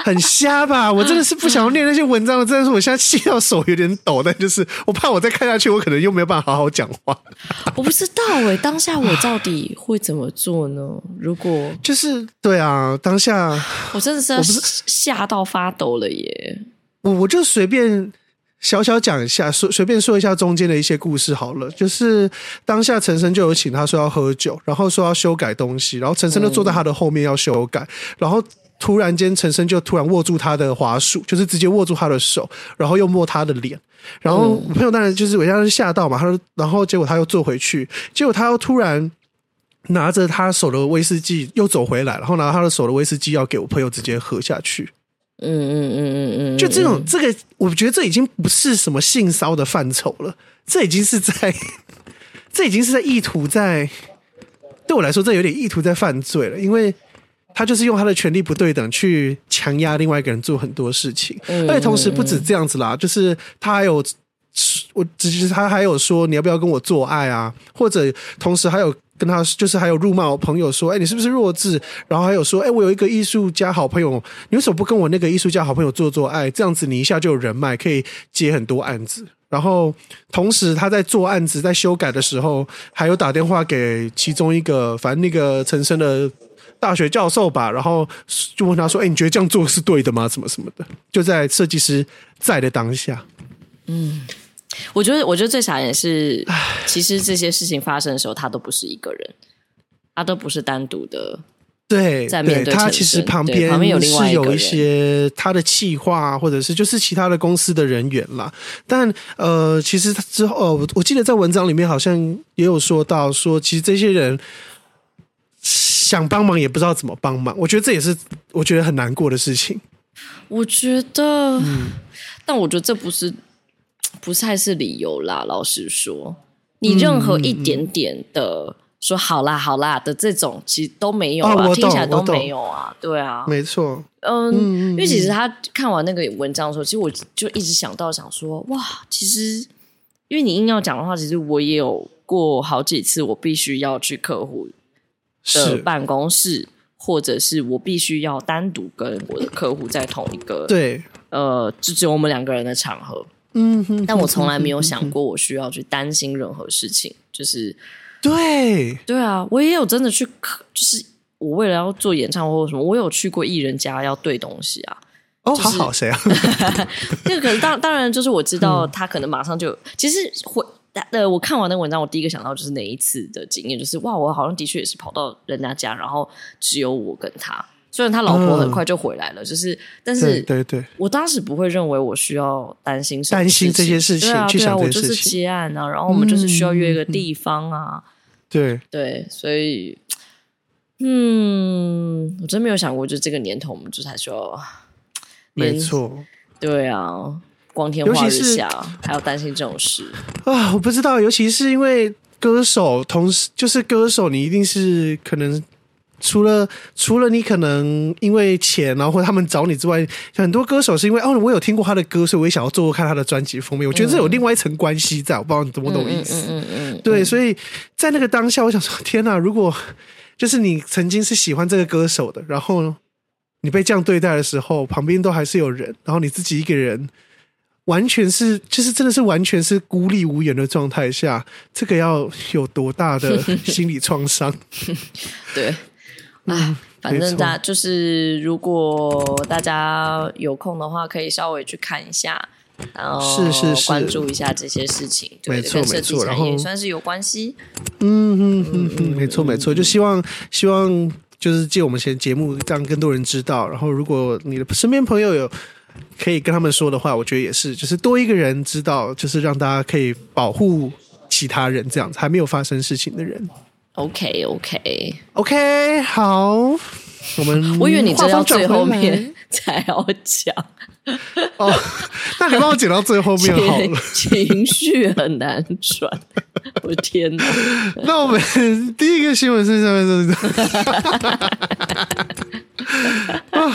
很瞎吧？我真的是不想要念那些文章了。真的是，我现在气到手有点抖，但就是我怕我再看下去，我可能又没有办法好好讲话。我不知道哎、欸，当下我到底会怎么做呢？如果就是对啊，当下我真的是吓到发抖了耶！我我就随便小小讲一下，说随便说一下中间的一些故事好了。就是当下陈生就有请他说要喝酒，然后说要修改东西，然后陈生就坐在他的后面要修改，然后。突然间，陈升就突然握住他的滑鼠，就是直接握住他的手，然后又摸他的脸。然后我朋友当然就是我当时吓到嘛，他说，然后结果他又坐回去，结果他又突然拿着他手的威士忌又走回来，然后拿他的手的威士忌要给我朋友直接喝下去。嗯嗯嗯嗯嗯，就这种这个，我觉得这已经不是什么性骚的范畴了，这已经是在，这已经是在意图在，对我来说这有点意图在犯罪了，因为。他就是用他的权力不对等去强压另外一个人做很多事情，而且同时不止这样子啦，就是他还有我，只是他还有说你要不要跟我做爱啊，或者同时还有跟他就是还有辱骂我朋友说，哎，你是不是弱智？然后还有说，哎，我有一个艺术家好朋友，你为什么不跟我那个艺术家好朋友做做爱？这样子你一下就有人脉，可以接很多案子。然后同时他在做案子、在修改的时候，还有打电话给其中一个，反正那个陈升的大学教授吧，然后就问他说，哎，你觉得这样做是对的吗？什么什么的，就在设计师在的当下，嗯。我觉得，我觉得最傻也是，其实这些事情发生的时候，他都不是一个人，他都不是单独的。对，在面对他其实旁边旁边有一些他的企划，或者是就是其他的公司的人员啦。但呃，其实他之后，呃，我记得在文章里面好像也有说到，说其实这些人想帮忙也不知道怎么帮忙。我觉得这也是我觉得很难过的事情。我觉得，嗯，但我觉得这不是。不太是理由啦，老实说，你任何一点点的说好啦好啦的这种，其实都没有啊，听起来都没有啊，对啊，没错，嗯，因为其实他看完那个文章的时候，其实我就一直想到想说，哇，其实因为你硬要讲的话，其实我也有过好几次，我必须要去客户的办公室，或者是我必须要单独跟我的客户在同一个，对，呃，就只有我们两个人的场合。嗯哼，但我从来没有想过我需要去担心任何事情，就是对对啊，我也有真的去，就是我为了要做演唱会或什么，我有去过艺人家要对东西啊。哦，好好谁啊？这个可能当当然就是我知道他可能马上就、嗯、其实会呃，我看完那个文章，我第一个想到就是那一次的经验，就是哇，我好像的确也是跑到人家家，然后只有我跟他。虽然他老婆很快就回来了，嗯、就是，但是对对对，我当时不会认为我需要担心担心这些事情，对啊，对啊，我就是接案啊，然后我们就是需要约一个地方啊，嗯、对。对，所以，嗯，我真没有想过，就这个年头，我们就是还需要，没错，对啊，光天化日下还要担心这种事啊，我不知道，尤其是因为歌手，同时就是歌手，你一定是可能。除了除了你可能因为钱，然后或者他们找你之外，很多歌手是因为哦，我有听过他的歌，所以我也想要做做看他的专辑封面。我觉得这有另外一层关系在，我不知道你懂不懂意思。嗯嗯嗯。对，所以在那个当下，我想说，天哪！如果就是你曾经是喜欢这个歌手的，然后你被这样对待的时候，旁边都还是有人，然后你自己一个人，完全是就是真的是完全是孤立无援的状态下，这个要有多大的 心理创伤？对。哎，反正大就是，如果大家有空的话，可以稍微去看一下，然后是是是关注一下这些事情，没错没错，然后也算是有关系。嗯嗯嗯嗯，没错没错，就希望希望就是借我们前节目，让更多人知道。然后，如果你的身边朋友有可以跟他们说的话，我觉得也是，就是多一个人知道，就是让大家可以保护其他人，这样子还没有发生事情的人。OK OK OK，好，我们我以为你这要最后面才要讲哦，那你帮我剪到最后面好了，情绪很难转，我的天哪！那我们第一个新闻是什么？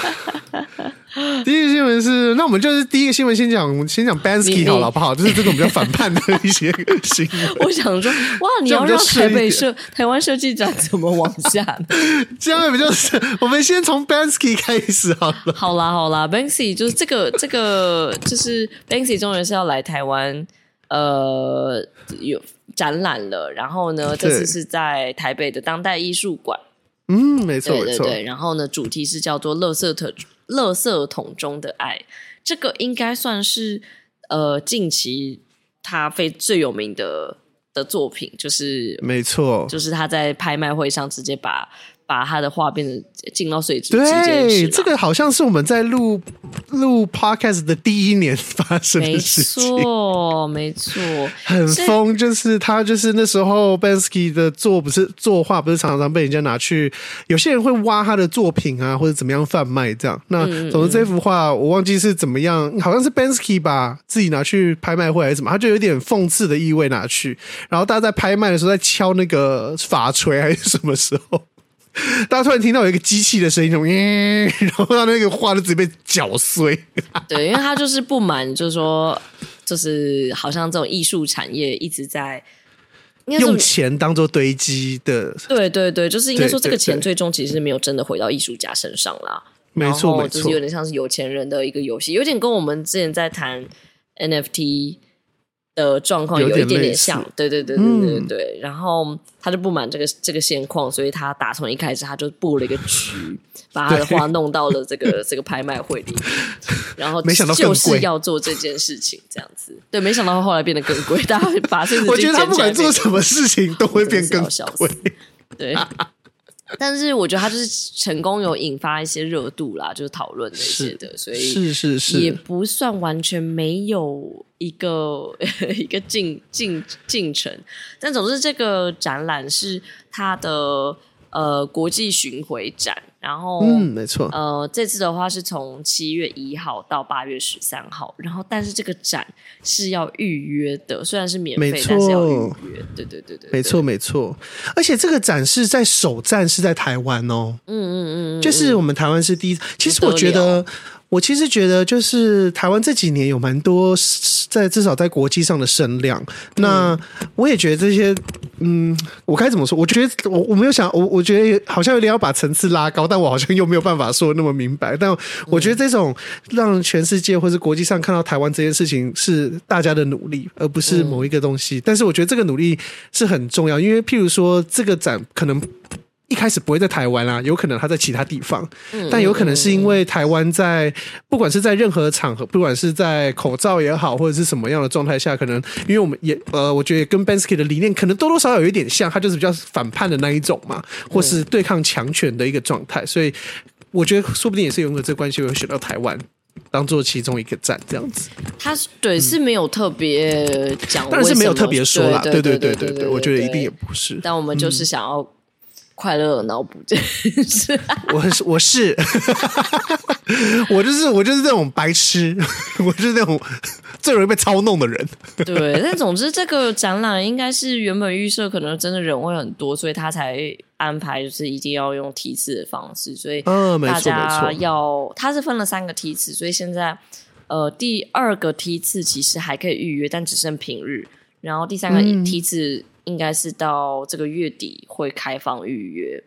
第一个新闻是，那我们就是第一个新闻先讲，先讲 Banksy 好了，好不好？就是这种比较反叛的一些新闻。我想说，哇，你要让台北设台湾设计展怎么往下呢？这样也比较是，我们先从 Banksy 开始好了。好啦，好啦，Banksy 就是这个这个，就是 Banksy 终于是要来台湾，呃，有展览了。然后呢，这次是在台北的当代艺术馆。嗯，没错，对对对。然后呢，主题是叫做“垃圾桶”。垃圾桶中的爱，这个应该算是呃近期他非最有名的的作品，就是没错，就是他在拍卖会上直接把。把他的画变成进到水池。对，这个好像是我们在录录 podcast 的第一年发生的事情。没错，没错，很疯。就是他，就是那时候 Banksy 的作不是作画，不是常常被人家拿去，有些人会挖他的作品啊，或者怎么样贩卖这样。那总之这幅画我忘记是怎么样，好像是 Banksy 吧，自己拿去拍卖会还是什么，他就有点讽刺的意味拿去。然后大家在拍卖的时候在敲那个法锤还是什么时候？大家突然听到有一个机器的声音，然后他那个画的直接被搅碎。对，因为他就是不满，就是说，就是好像这种艺术产业一直在用钱当做堆积的。对对对，就是应该说这个钱最终其实是没有真的回到艺术家身上啦。没错没错，就是有点像是有钱人的一个游戏，有点跟我们之前在谈 NFT。的状况有一点点像，对对对对对对。然后他就不满这个这个现况，所以他打从一开始他就布了一个局，把他的画弄到了这个这个拍卖会里面，然后没想到就是要做这件事情，这样子。对，没想到后来变得更贵，大家把这个 我觉得他不管做什么事情都会变更贵，对。但是我觉得他就是成功有引发一些热度啦，就是讨论那些的，所以是是是，也不算完全没有一个 一个进进进程。但总之，这个展览是他的呃国际巡回展。然后，嗯，没错。呃，这次的话是从七月一号到八月十三号，然后但是这个展是要预约的，虽然是免费，但是要预约。对对对对，没错没错。而且这个展是在首站是在台湾哦，嗯嗯嗯，就是我们台湾是第一。其实我觉得。我其实觉得，就是台湾这几年有蛮多在至少在国际上的声量。那我也觉得这些，嗯，我该怎么说？我觉得我我没有想，我我觉得好像有点要把层次拉高，但我好像又没有办法说那么明白。但我觉得这种让全世界或是国际上看到台湾这件事情是大家的努力，而不是某一个东西。但是我觉得这个努力是很重要，因为譬如说这个展可能。一开始不会在台湾啊，有可能他在其他地方，嗯、但有可能是因为台湾在不管是在任何场合，不管是在口罩也好，或者是什么样的状态下，可能因为我们也呃，我觉得跟 Banksy 的理念可能多多少少有一点像，他就是比较反叛的那一种嘛，或是对抗强权的一个状态，所以我觉得说不定也是因为这个关系，会选到台湾当做其中一个站这样子。他对是没有特别讲，当然是没有特别说啦，对对对对对，对，我觉得一定也不是。但我们就是想要。快乐的脑补这件事，我 是我是，我就是 我就是这种白痴，我就是那种 最容易被操弄的人。对，但总之这个展览应该是原本预设可能真的人会很多，所以他才安排就是一定要用梯次的方式，所以大家要他是分了三个梯次，所以现在呃第二个梯次其实还可以预约，但只剩平日，然后第三个梯次。嗯应该是到这个月底会开放预约，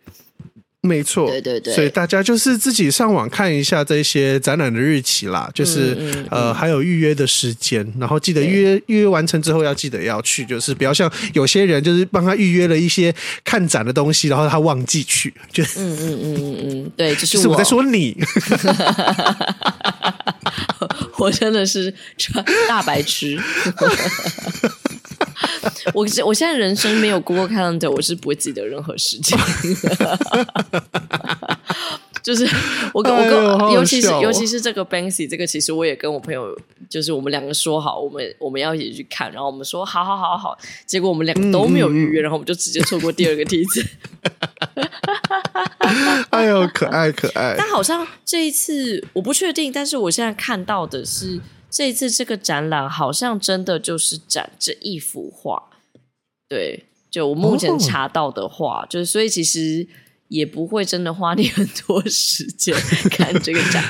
没错，对对对，所以大家就是自己上网看一下这些展览的日期啦，就是、嗯嗯、呃还有预约的时间，然后记得预约预约完成之后要记得要去，就是不要像有些人就是帮他预约了一些看展的东西，然后他忘记去，就嗯嗯嗯嗯嗯，对，就是我，就是我在说你，我真的是 大白痴。我我现在人生没有 Google Calendar，我是不会记得任何事情。就是我跟我跟，哎、尤其是尤其是这个 Banksy，这个其实我也跟我朋友，就是我们两个说好，我们我们要一起去看，然后我们说好好好好，结果我们两个都没有预约，嗯，然后我们就直接错过第二个梯子。哎呦，可爱可爱！但好像这一次我不确定，但是我现在看到的是。这一次这个展览好像真的就是展这一幅画，对，就我目前查到的画，oh. 就是所以其实也不会真的花你很多时间 看这个展。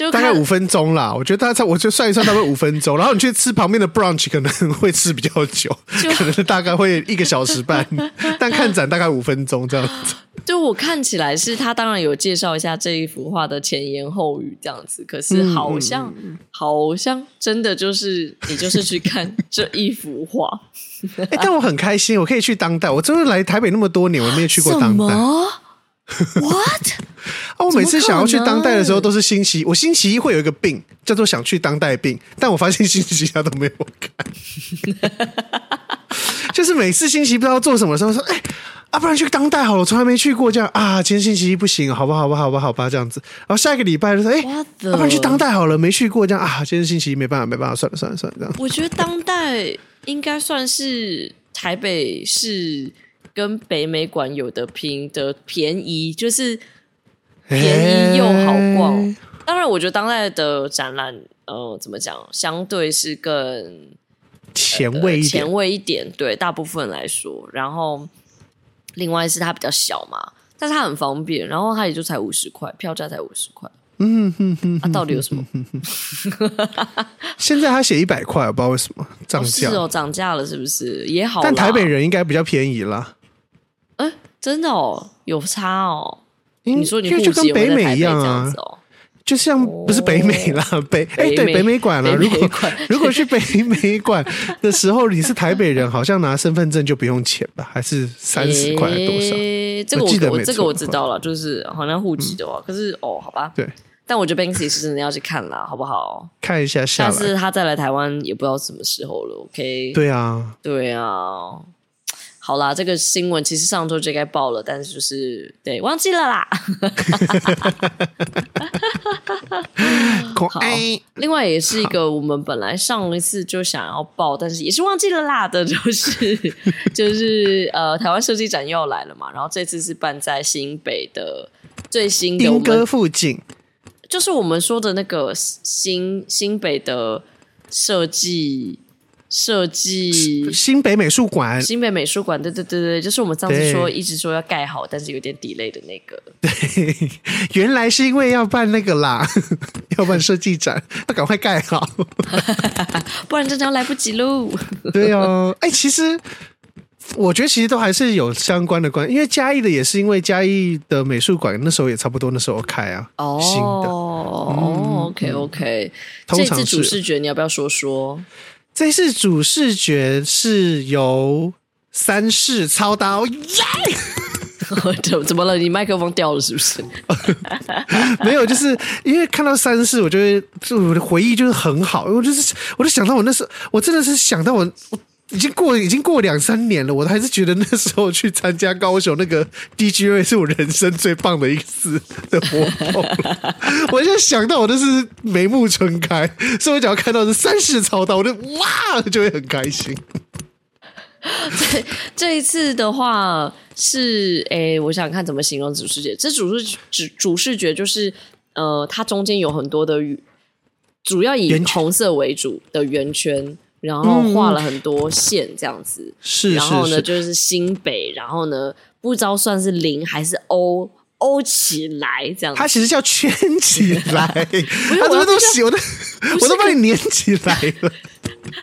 就大概五分钟啦，我觉得大概我就算一算，大概五分钟。然后你去吃旁边的 brunch，可能会吃比较久，可能是大概会一个小时半。但看展大概五分钟这样子。就我看起来是，他当然有介绍一下这一幅画的前言后语这样子。可是好像、嗯、好像真的就是你就是去看这一幅画。但我很开心，我可以去当代。我真的来台北那么多年，我没有去过当代。What？啊！我每次想要去当代的时候，都是星期我星期一会有一个病，叫做想去当代病。但我发现星期一他都没有看，就是每次星期一不知道做什么的时候，说：“哎、欸，啊，不然去当代好了。”我从来没去过，这样啊，今天星期一不行，好吧，好吧，好吧，好吧，这样子。然后下一个礼拜就说：“哎、欸，啊，不然去当代好了，没去过，这样啊，今天星期一没办法，没办法，算了，算了，算了，这样。”我觉得当代应该算是台北市。跟北美馆有的拼的便宜，就是便宜又好逛。欸、当然，我觉得当代的展览，呃，怎么讲，相对是更前卫一点、呃、前卫一点。对，大部分来说，然后另外是它比较小嘛，但是它很方便，然后它也就才五十块，票价才五十块。嗯哼哼，啊，到底有什么？现在他写一百块，我不知道为什么涨价哦，涨价了是不是？也好，但台北人应该比较便宜啦。哎，真的哦，有差哦。你说你就跟北美一样啊？就像不是北美啦，北哎对北美馆啦。如果 如果去北美馆的时候，你是台北人，好像拿身份证就不用钱吧？还是三十块多少？这个我记得，我这个我知道了，就是好像户籍的话。可是哦，好吧，对。但我觉得 Banksy 是真的要去看啦，好不好？看一下，下次他再来台湾也不知道什么时候了。OK？对啊，对啊。好啦，这个新闻其实上周就该报了，但是就是对忘记了啦。好，另外也是一个我们本来上一次就想要报，但是也是忘记了啦的，就是 就是呃，台湾设计展又要来了嘛，然后这次是办在新北的最新的莺歌附近，就是我们说的那个新新北的设计。设计。新北美术馆，新北美术馆，对对对对，就是我们上次说一直说要盖好，但是有点 delay 的那个。对，原来是因为要办那个啦，要办设计展，要赶快盖好，不然这张来不及喽。对哦，哎，其实我觉得其实都还是有相关的关，因为嘉义的也是因为嘉义的美术馆那时候也差不多那时候开啊。哦，新的。哦，OK OK，这次主视觉你要不要说说？这次主视觉是由三世操刀，耶！怎怎么了？你麦克风掉了是不是？没有，就是因为看到三世，我觉得就我的回忆就是很好。我就是，我就想到我那时候，我真的是想到我。我已经过已经过两三年了，我还是觉得那时候去参加高雄那个 DGA 是我人生最棒的一次的活动。我就想到我都是眉目春开，所以我只要看到是三视操刀，我就哇就会很开心。这这一次的话是诶，我想看怎么形容主视觉。这主视主主视觉就是呃，它中间有很多的主要以红色为主的圆圈。然后画了很多线，这样子，嗯、是，然后呢，就是新北，然后呢，不知道算是零还是 O。欧起来，这样子，它其实叫圈起来。它怎么都洗，我都我都把你粘起来了。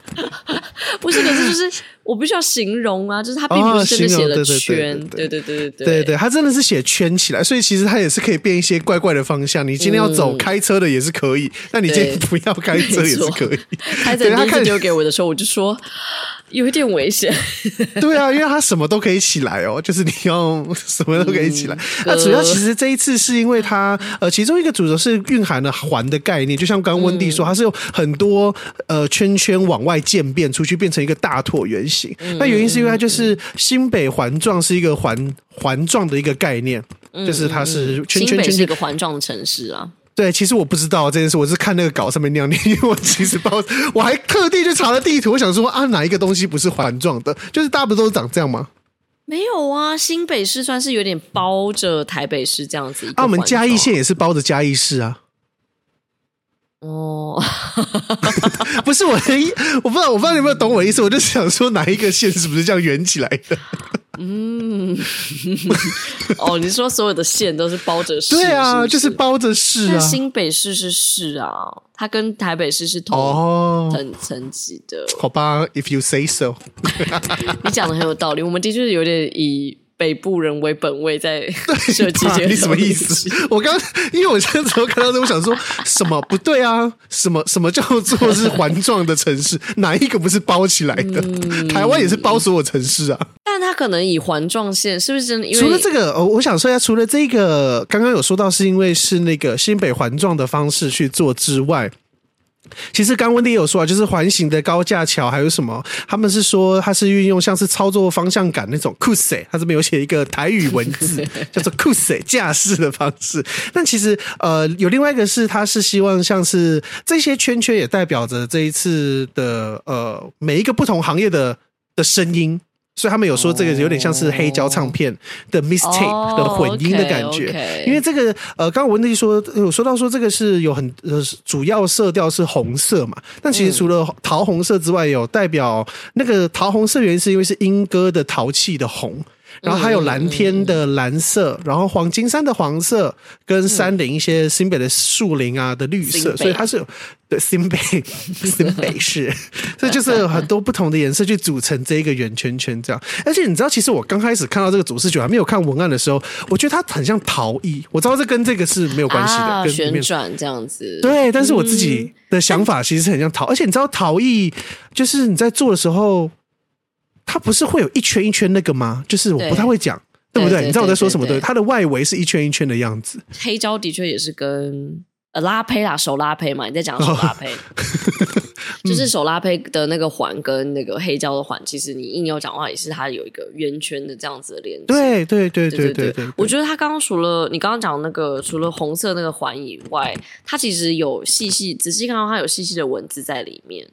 不是，可是就是我必须要形容啊，就是他并不是真的写了圈，对对对对对对对，它真的是写圈起来，所以其实他也是可以变一些怪怪的方向。你今天要走开车的也是可以，那你今天不要开车也是可以。开车他看丢给我的时候，我就说。有一点危险，对啊，因为它什么都可以起来哦，就是你要什么都可以起来。那、嗯、主要其实这一次是因为它呃，其中一个主轴是蕴含了环的概念，就像刚刚温蒂说，它是有很多呃圈圈往外渐变出去，变成一个大椭圆形。那原因是因为它就是新北环状是一个环环状的一个概念，就是它是圈圈圈圈，是一个环状的城市啊。对，其实我不知道这件事，我是看那个稿上面那样念，因为我其实包，我还特地去查了地图，我想说啊，哪一个东西不是环状的？就是大部分都是长这样吗？没有啊，新北市算是有点包着台北市这样子。啊，我们嘉义县也是包着嘉义市啊。哦，不是我的意，我不知道，我不知道你有没有懂我的意思，我就是想说哪一个县是不是这样圆起来的？嗯，哦，你说所有的线都是包着市？对啊，是是就是包着市啊。新北市是市啊，它跟台北市是同层层级的。好吧，If you say so，你讲的很有道理。我们的确是有点以。北部人为本位在 设计这个，你什么意思？我刚因为我现在怎么看到这，我想说什么不对啊？什么什么叫做是环状的城市？哪一个不是包起来的？嗯、台湾也是包所有城市啊。但它可能以环状线，是不是真的？因为除了这个，我想说一下，除了这个，刚刚有说到是因为是那个新北环状的方式去做之外。其实刚温迪也有说啊，就是环形的高架桥还有什么？他们是说它是运用像是操作方向感那种酷塞，它这边有写一个台语文字 叫做酷塞驾驶的方式。但其实呃，有另外一个是，它是希望像是这些圈圈也代表着这一次的呃每一个不同行业的的声音。所以他们有说这个有点像是黑胶唱片的 mistake 的混音的感觉，因为这个呃，刚刚文丽说有说到说这个是有很呃主要色调是红色嘛，但其实除了桃红色之外，有代表那个桃红色原因是因为是莺歌的陶器的红。然后还有蓝天的蓝色，然后黄金山的黄色，跟山顶一些新北的树林啊的绿色，所以它是有。对，新北，新北市，所以就是有很多不同的颜色去组成这一个圆圈圈，这样。而且你知道，其实我刚开始看到这个主视觉还没有看文案的时候，我觉得它很像陶艺。我知道这跟这个是没有关系的，啊、跟旋转这样子。对，但是我自己的想法其实很像陶，嗯、而且你知道陶艺就是你在做的时候，它不是会有一圈一圈那个吗？就是我不太会讲，对，对不对？你知道我在说什么？对，它的外围是一圈一圈的样子。黑胶的确也是跟呃。拉胚啦，手拉胚嘛，你在讲手拉胚，就是手拉胚的那个环跟那个黑胶的环，其实你硬要讲话，也是它有一个圆圈的这样子的连接。对对对对对对，我觉得它刚刚除了你刚刚讲那个，除了红色那个环以外，它其实有细细仔细看到它有细细的文字在里面。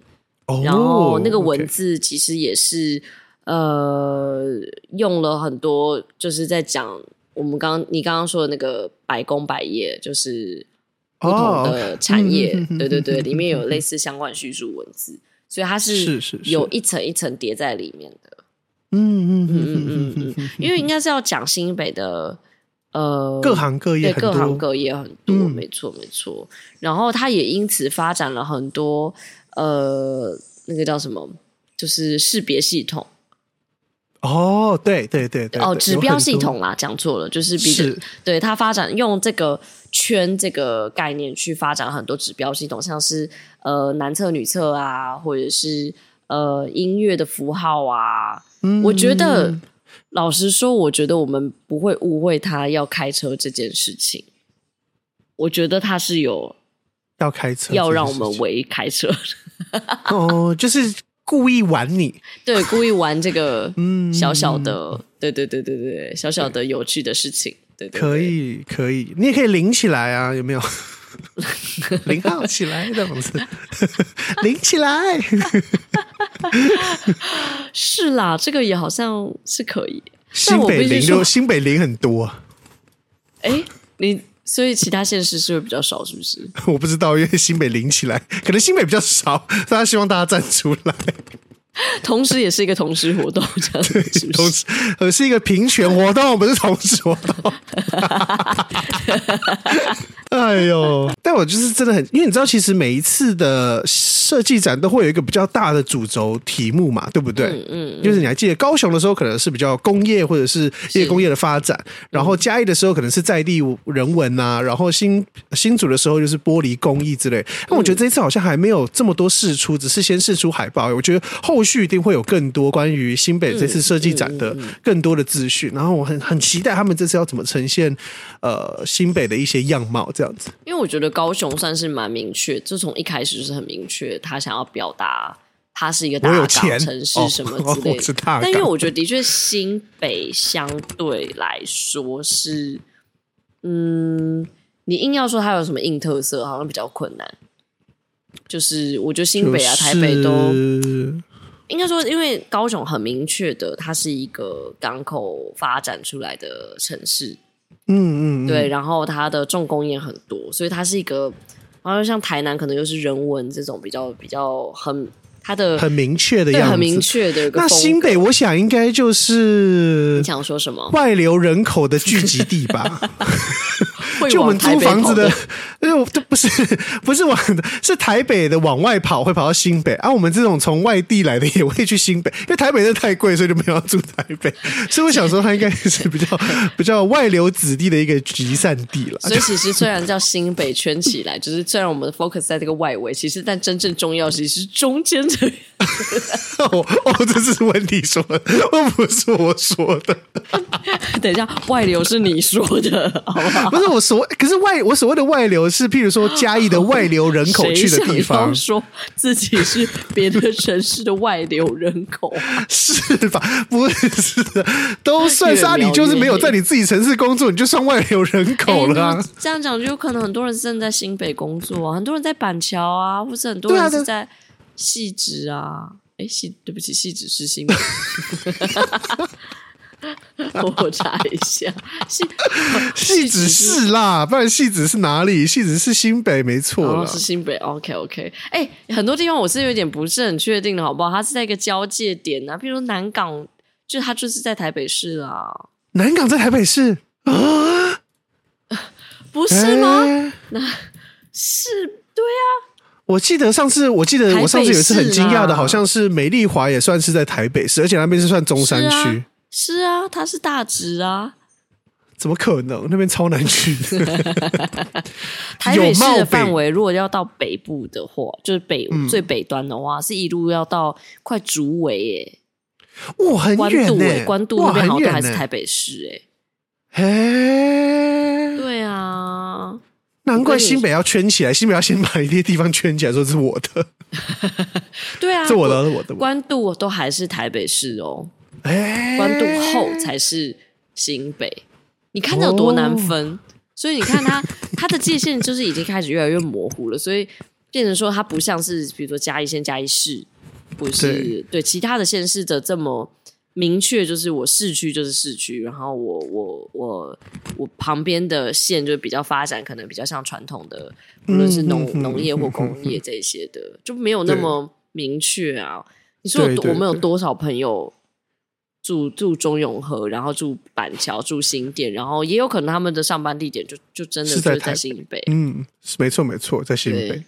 哦，然后那个文字其实也是呃用了很多，就是在讲我们刚你刚刚说的那个百工百业，就是。不同的产业，哦、对对对，里面有类似相关叙述文字，所以它是有一层一层叠在里面的。嗯嗯嗯嗯嗯嗯，因为应该是要讲新北的呃各行各业，对各行各业很多，嗯、没错没错。然后它也因此发展了很多呃那个叫什么，就是识别系统。哦，对对对对，哦，指标系统啦，讲错了，就是比是对它发展用这个圈这个概念去发展很多指标系统，像是呃男厕女厕啊，或者是呃音乐的符号啊。嗯，我觉得老实说，我觉得我们不会误会他要开车这件事情。我觉得他是有要开车，要让我们为开车。哦，就是。故意玩你，对，故意玩这个 小小的，嗯、对对对对对，小小的有趣的事情，对，对，对，对，可以可以，你也可以领起来啊，有没有？领号起来这样子，领起来，是啦，这个也好像是可以。新北领就新北领很多，哎，你。所以其他县市是会比较少，是不是？我不知道，因为新北领起来，可能新北比较少，大家希望大家站出来。同时，也是一个同时活动，这样子是不是？同时，呃，是一个平权活动，不是同时活动。哎呦！但我就是真的很，因为你知道，其实每一次的设计展都会有一个比较大的主轴题目嘛，对不对？嗯，嗯，就是你还记得高雄的时候，可能是比较工业或者是业工业的发展，然后嘉义的时候可能是在地人文啊，然后新新竹的时候就是玻璃工艺之类。那我觉得这一次好像还没有这么多试出，只是先试出海报。我觉得后续一定会有更多关于新北这次设计展的更多的资讯，然后我很很期待他们这次要怎么呈现呃新北的一些样貌这样子。因为我觉得高雄算是蛮明确，就从一开始就是很明确，他想要表达他是一个大港城市什么之类的。但因为我觉得的确新北相对来说是，嗯，你硬要说它有什么硬特色，好像比较困难。就是我觉得新北啊、台北都应该说，因为高雄很明确的，它是一个港口发展出来的城市。嗯嗯，对，然后它的重工业很多，所以它是一个，然后像台南可能又是人文这种比较比较很它的很明确的样子，很明确的。那新北我想应该就是你想说什么外流人口的聚集地吧？就我们租房子的，不是不是往的，是台北的往外跑，会跑到新北。而、啊、我们这种从外地来的也会去新北，因为台北那太贵，所以就没有要住台北。所以我想说，它应该是比较比较外流子弟的一个集散地了。所以其实虽然叫新北圈起来，就是虽然我们的 focus 在这个外围，其实但真正重要其实是中间这 哦哦，这是问题说的，我不是我说的。等一下，外流是你说的，好不好？不是我所。可是外我所谓的外流是，譬如说嘉义的外流人口去的地方，说自己是别的城市的外流人口，是吧？不是的，都算是你就是没有在你自己城市工作，你就算外流人口了啊。这样讲就有可能很多人正在新北工作啊，很多人在板桥啊，或者很多人是在汐止啊。哎，汐对不起，汐止是新北。我查一下，汐汐止是啦，不然汐止是哪里？汐止是新北，没错，哦，是新北。OK OK，哎、欸，很多地方我是有点不是很确定的，好不好？它是在一个交界点啊，譬如说南港就它就是在台北市啦。南港在台北市啊？不是吗？欸、那是对啊。我记得上次，我记得我上次有一次很惊讶的，好像是美丽华也算是在台北市，而且那边是算中山区。是啊，它是大直啊。怎么可能？那边超难去。台北市的范围，如果要到北部的话，就是北、嗯、最北端的话，是一路要到快竹围耶。哇，很远呢。关渡那边好像还是台北市哎。嘿，对啊，难怪新北要圈起来，新北要先把一些地方圈起来，说是我的。对啊，这我的，是我的。关渡都还是台北市哦。哎，关渡后才是新北。你看这有多难分，哦、所以你看它它 的界限就是已经开始越来越模糊了，所以变成说它不像是比如说嘉义县嘉义市，不是对，对其他的县市的这么明确，就是我市区就是市区，然后我我我我旁边的县就比较发展，可能比较像传统的，无论是农农业或工业这些的，就没有那么明确啊。你说我们有多少朋友？住住中永和，然后住板桥，住新店，然后也有可能他们的上班地点就就真的就是在新北。嗯，没错没错，在新北，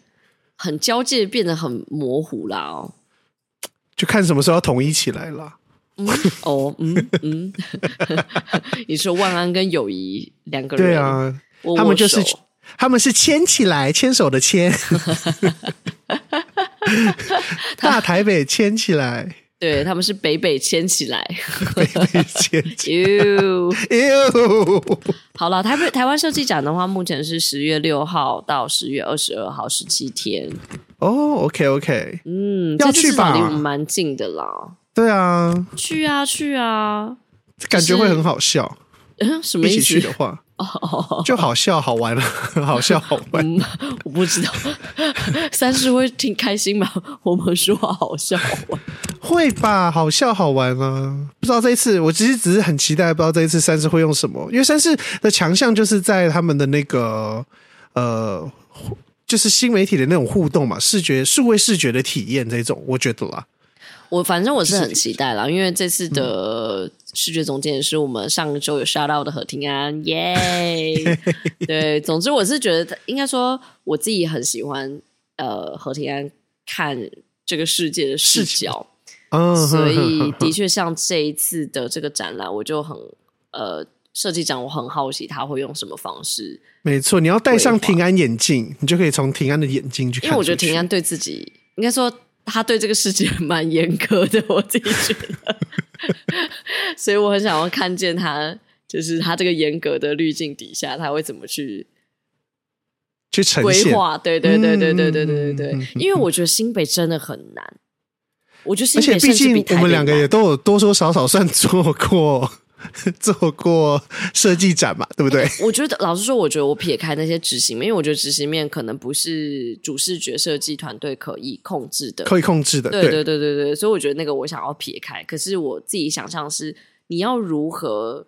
很交界变得很模糊啦哦。就看什么时候要统一起来了。嗯哦嗯嗯，你说万安跟友谊两个人，对啊，他们就是他们是牵起来，牵手的牵，大台北牵起来。对，他们是北北牵起来，北北牵起来。好了，台北台湾设计展的话，目前是十月六号到十月二十二号，十七天。哦、oh,，OK OK，嗯，要去吧？离我们蛮近的啦。对啊，去啊去啊，感觉会很好笑。嗯，什么意思？一起去的话。哦，就好笑好玩了，好笑好玩。嗯，我不知道，三十会挺开心吗？我们说好笑好玩，会吧？好笑好玩啊！不知道这一次，我其实只是很期待，不知道这一次三十会用什么，因为三十的强项就是在他们的那个呃，就是新媒体的那种互动嘛，视觉、数位视觉的体验这种，我觉得啦。我反正我是很期待啦，因为这次的视觉总监是我们上周有 shout out 的何庭安，耶、yeah! 对，总之我是觉得，应该说我自己很喜欢呃何庭安看这个世界的视角，嗯，所以的确像这一次的这个展览，我就很呃设计展，我很好奇他会用什么方式。没错，你要戴上庭安眼镜，你就可以从庭安的眼睛去看。因为我觉得庭安对自己应该说。他对这个世界蛮严格的，我自己觉得，所以我很想要看见他，就是他这个严格的滤镜底下，他会怎么去去规划？对对对对对对对对。对，嗯、因为我觉得新北真的很难，我觉得新北而且毕竟我们两个也都有多多少少算做过。做过设计展嘛，对不对？我觉得，老实说，我觉得我撇开那些执行面，因为我觉得执行面可能不是主视觉设计团队可以控制的，可以控制的。对对对对对，所以我觉得那个我想要撇开。可是我自己想象是，你要如何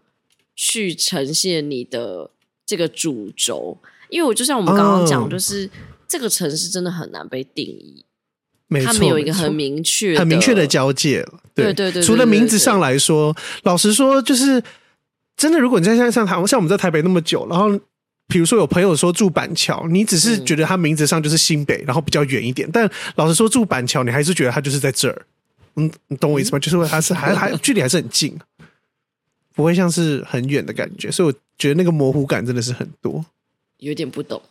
去呈现你的这个主轴？因为我就像我们刚刚讲，哦、就是这个城市真的很难被定义。没错，他们有一个很明确、很明确的交界。对对对，对，除了名字上来说，老实说，就是真的。如果你在像像台，像我们在台北那么久，然后比如说有朋友说住板桥，你只是觉得他名字上就是新北，然后比较远一点。但老实说，住板桥，你还是觉得他就是在这儿。嗯，你懂我意思吗？就是他是还还距离还是很近，不会像是很远的感觉。所以我觉得那个模糊感真的是很多。有点不懂，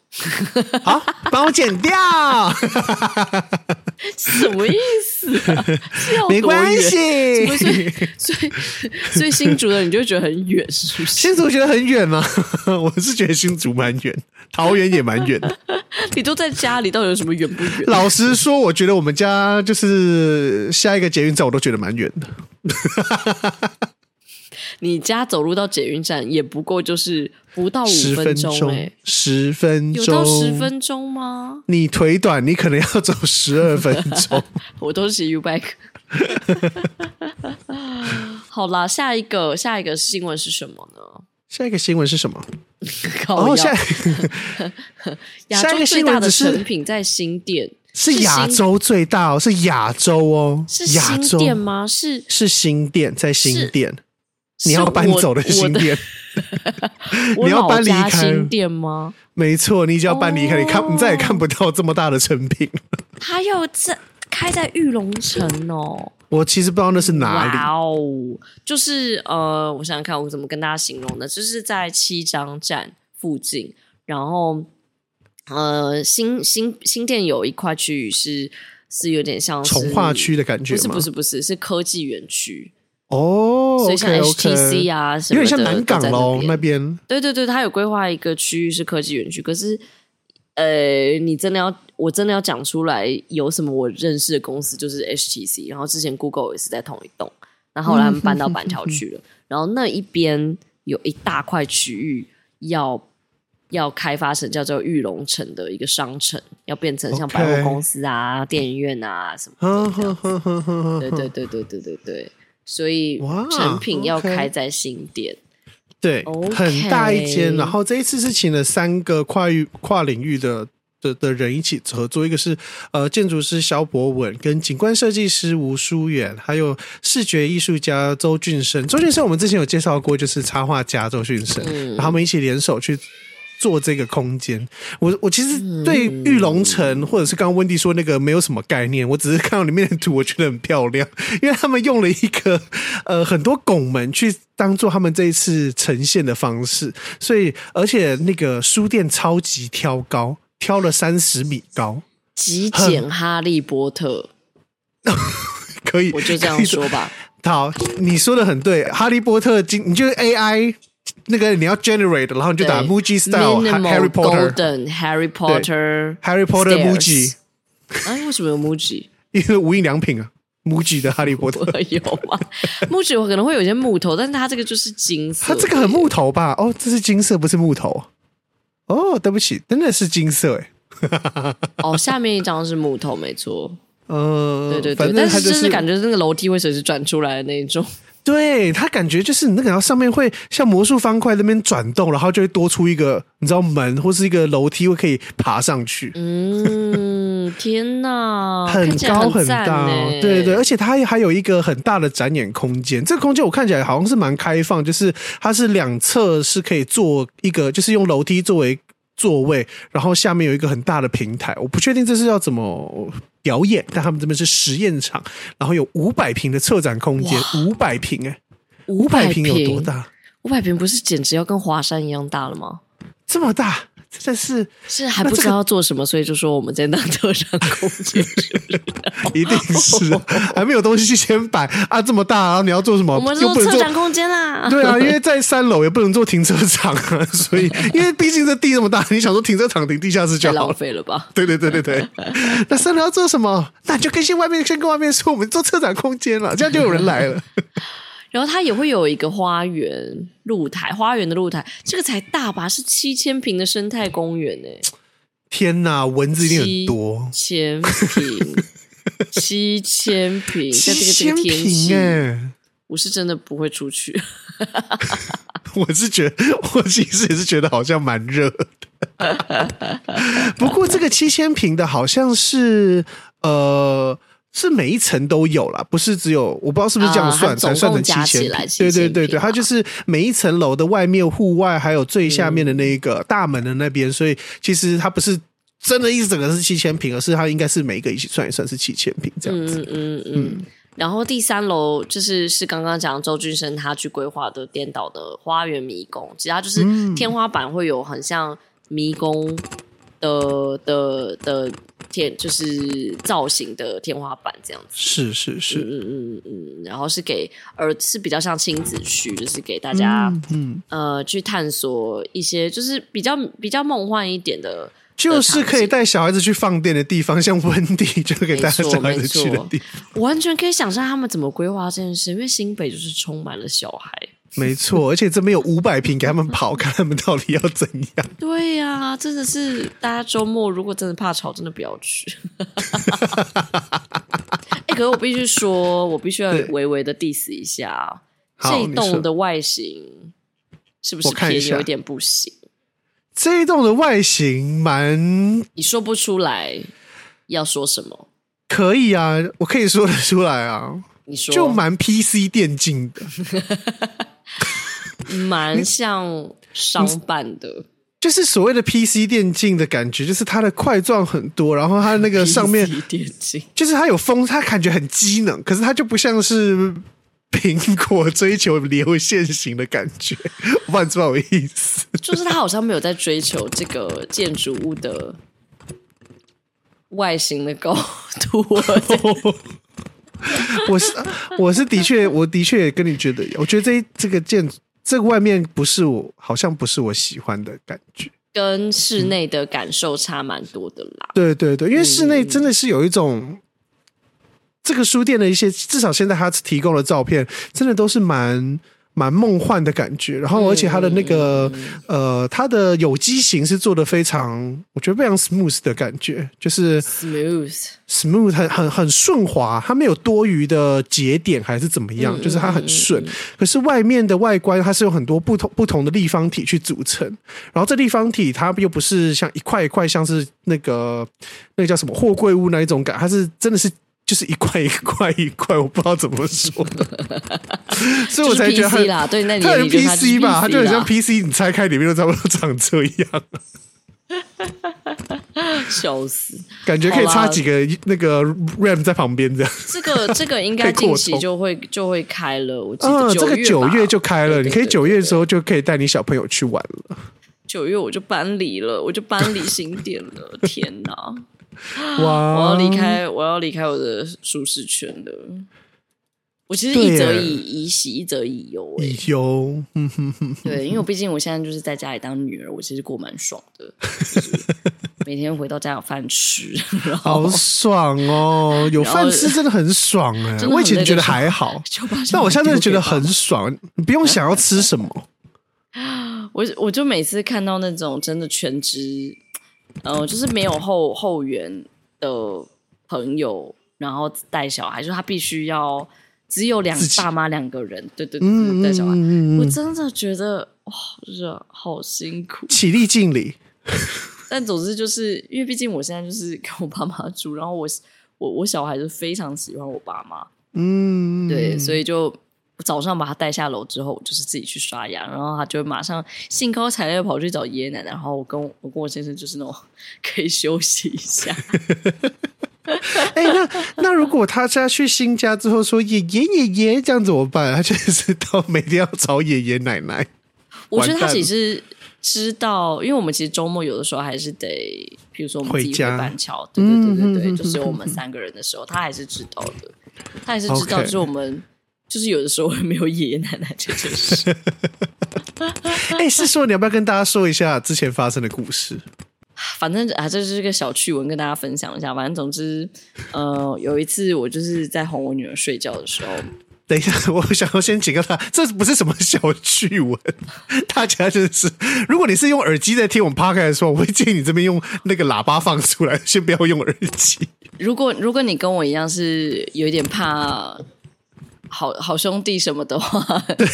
好，帮我剪掉，什么意思啊？没关系，所以所以所以新竹的你就觉得很远，是不是？新竹觉得很远吗？我是觉得新竹蛮远，桃园也蛮远的。你都在家里，到底有什么远不远？老实说，我觉得我们家就是下一个捷运站，我都觉得蛮远的。你家走路到捷运站也不过就是不到五分钟，哎，十分钟，有到十分钟吗？你腿短，你可能要走十二分钟。我都是骑 U-bike。好啦，下一个下一个新闻是什么呢？下一个新闻是什么？哦，下 亚洲最大的成品在新店。是亚洲最大哦，是亚洲哦，是新店吗？是是新店，在新店，你要搬走的新店，你要搬离开新店吗？没错，你就要搬离开，你看你再也看不到这么大的成品。它又在开在玉龙城哦，我其实不知道那是哪里。哇哦，就是呃，我想想看，我怎么跟大家形容呢？就是在七张站附近，然后。呃，新新新店有一块区域是是有点像从化区的感觉吗？不是不是不是，是科技园区哦，所以像 HTC 啊什么的，有点像南港喽那边。对对对，它有规划一个区域是科技园区，可是呃，你真的要我真的要讲出来有什么我认识的公司，就是 HTC，然后之前 Google 也是在同一栋，然后后来他们搬到板桥去了，然后那一边有一大块区域要。要开发成叫做玉龙城的一个商城，要变成像百货公司啊.电影院啊什么的。对对对对对对对，所以成品要开在新店。对，Okay. 很大一间。然后这一次是请了三个跨域跨领域的的的人一起合作，一个是呃建筑师萧博文，跟景观设计师吴淑远，还有视觉艺术家周俊生。周俊生我们之前有介绍过，就是插画家周俊生，嗯、然后他们一起联手去。做这个空间，我我其实对玉龙城或者是刚刚温蒂说那个没有什么概念，我只是看到里面的图，我觉得很漂亮，因为他们用了一个呃很多拱门去当做他们这一次呈现的方式，所以而且那个书店超级挑高，挑了三十米高，极简哈利波特，可以，我就这样说吧。好，你说的很对，哈利波特今你就是 AI。那个你要 generate，然后你就打 Muji style Harry Potter Golden Harry Potter Harry Potter Muji。哎，为什么有 Muji？因为无印良品啊，Muji 的哈利波特有吗？Muji 我可能会有些木头，但是它这个就是金色。它这个很木头吧？哦，这是金色，不是木头。哦，对不起，真的是金色哎。哦，下面一张是木头，没错。嗯，对对对，但是真的感觉那个楼梯会随时转出来的那一种。对，它感觉就是你那个，然后上面会像魔术方块那边转动，然后就会多出一个你知道门或是一个楼梯会可以爬上去。嗯，天哪，很高很大，对对对，而且它还有一个很大的展演空间。这个空间我看起来好像是蛮开放，就是它是两侧是可以做一个，就是用楼梯作为。座位，然后下面有一个很大的平台，我不确定这是要怎么表演，但他们这边是实验场，然后有五百平的策展空间，五百平哎，五百平有多大？五百平不是简直要跟华山一样大了吗？这么大。这是是还不知道要做什么，所以就说我们在当特展空间，一定是还没有东西先摆啊！这么大，然后你要做什么？我们做特展空间啦。对啊，因为在三楼也不能做停车场啊，所以因为毕竟这地这么大，你想说停车场停地下室就好浪费了吧？对对对对对。那三楼要做什么？那你就跟先外面先跟外面说，我们做车展空间了，这样就有人来了。然后它也会有一个花园露台，花园的露台，这个才大吧？是七千平的生态公园呢！天哪，蚊子一定很多。七千平，七千平，在这个这个天气，我是真的不会出去。我是觉得，我其实也是觉得好像蛮热的。不过这个七千平的好像是呃。是每一层都有啦，不是只有，我不知道是不是这样算，才、呃、算成七千。对对对对，它就是每一层楼的外面、户外，还有最下面的那个大门的那边，嗯、所以其实它不是真的，一整个是七千平，而是它应该是每一个一起算一算是七千平这样子。嗯嗯嗯。嗯然后第三楼就是是刚刚讲周俊生他去规划的颠倒的花园迷宫，其实它就是天花板会有很像迷宫。的的的天就是造型的天花板这样子，是是是，嗯嗯嗯，然后是给儿是比较像亲子区，就是给大家嗯，嗯。呃去探索一些就是比较比较梦幻一点的，就是可以带小孩子去放电的地方，像温蒂就可以带小孩子去的地方，我完全可以想象他们怎么规划这件事，因为新北就是充满了小孩。没错，而且这边有五百平给他们跑，看他们到底要怎样。对呀、啊，真的是大家周末如果真的怕吵，真的不要去。哎、欸，可是我必须说，我必须要微微的 diss 一下这一栋的外形，是不是偏有一点不行？这一栋的外形蛮……你说不出来。要说什么？可以啊，我可以说得出来啊。你说，就蛮 PC 电竞的，蛮像商办的。就是所谓的 PC 电竞的感觉，就是它的块状很多，然后它那个 上面电竞，就是它有风，它感觉很机能，可是它就不像是苹果追求流线型的感觉，我不知道我意思。就是它好像没有在追求这个建筑物的外形的高度。我是我是的确，我的确也跟你觉得，我觉得这这个建筑。这个外面不是我，好像不是我喜欢的感觉，跟室内的感受差蛮多的啦。嗯、对对对，因为室内真的是有一种、嗯、这个书店的一些，至少现在他提供的照片，真的都是蛮。蛮梦幻的感觉，然后而且它的那个、嗯、呃，它的有机型是做的非常，我觉得非常 smooth 的感觉，就是 smooth smooth 很很很顺滑，它没有多余的节点还是怎么样，嗯、就是它很顺。嗯、可是外面的外观它是有很多不同不同的立方体去组成，然后这立方体它又不是像一块一块，像是那个那个叫什么货柜屋那一种感，它是真的是。就是一块一块一块，我不知道怎么说，所以我才觉得它对，那它很 PC 吧，它就很像 PC，你拆开里面都差不多长这样，笑死！感觉可以插几个那个 RAM 在旁边这样。这个 这个应该近期就会就会开了，我记得嗯，这个九月就开了，你可以九月的时候就可以带你小朋友去玩了。九月我就搬离了，我就搬离新店了，天哪！哇！我要离开，我要离开我的舒适圈了。我其实一则以以喜，一则以忧。以忧。对，因为我毕竟我现在就是在家里当女儿，我其实过蛮爽的。每天回到家有饭吃，好爽哦！有饭吃真的很爽哎。我以前觉得还好，但我现在觉得很爽。你不用想要吃什么。我我就每次看到那种真的全职。嗯、呃，就是没有后后援的朋友，然后带小孩，就是他必须要只有两爸妈两个人，对对对，带小孩，我真的觉得哇，这好辛苦，起立敬礼。但总之就是因为毕竟我现在就是跟我爸妈住，然后我我我小孩就非常喜欢我爸妈，嗯，对，所以就。我早上把他带下楼之后，我就是自己去刷牙，然后他就马上兴高采烈跑去找爷爷奶奶，然后我跟我，我跟我先生就是那种可以休息一下。哎、欸，那那如果他家去新家之后说爷爷爷爷这样怎么办？他就是到每天要找爷爷奶奶。我觉得他其实知道，因为我们其实周末有的时候还是得，比如说我们自己回板桥，对对对对对，就是我们三个人的时候，他还是知道的，他还是知道，就是我们。就是有的时候会没有爷爷奶奶这件事。哎、欸，是说你要不要跟大家说一下之前发生的故事？反正啊，这是一个小趣闻，跟大家分享一下。反正总之，呃，有一次我就是在哄我女儿睡觉的时候。等一下，我想要先警告他，这不是什么小趣闻。大家就是，如果你是用耳机在听我们 podcast 的时候，我会建议你这边用那个喇叭放出来，先不要用耳机。如果如果你跟我一样是有一点怕。好 好兄弟什么的话，对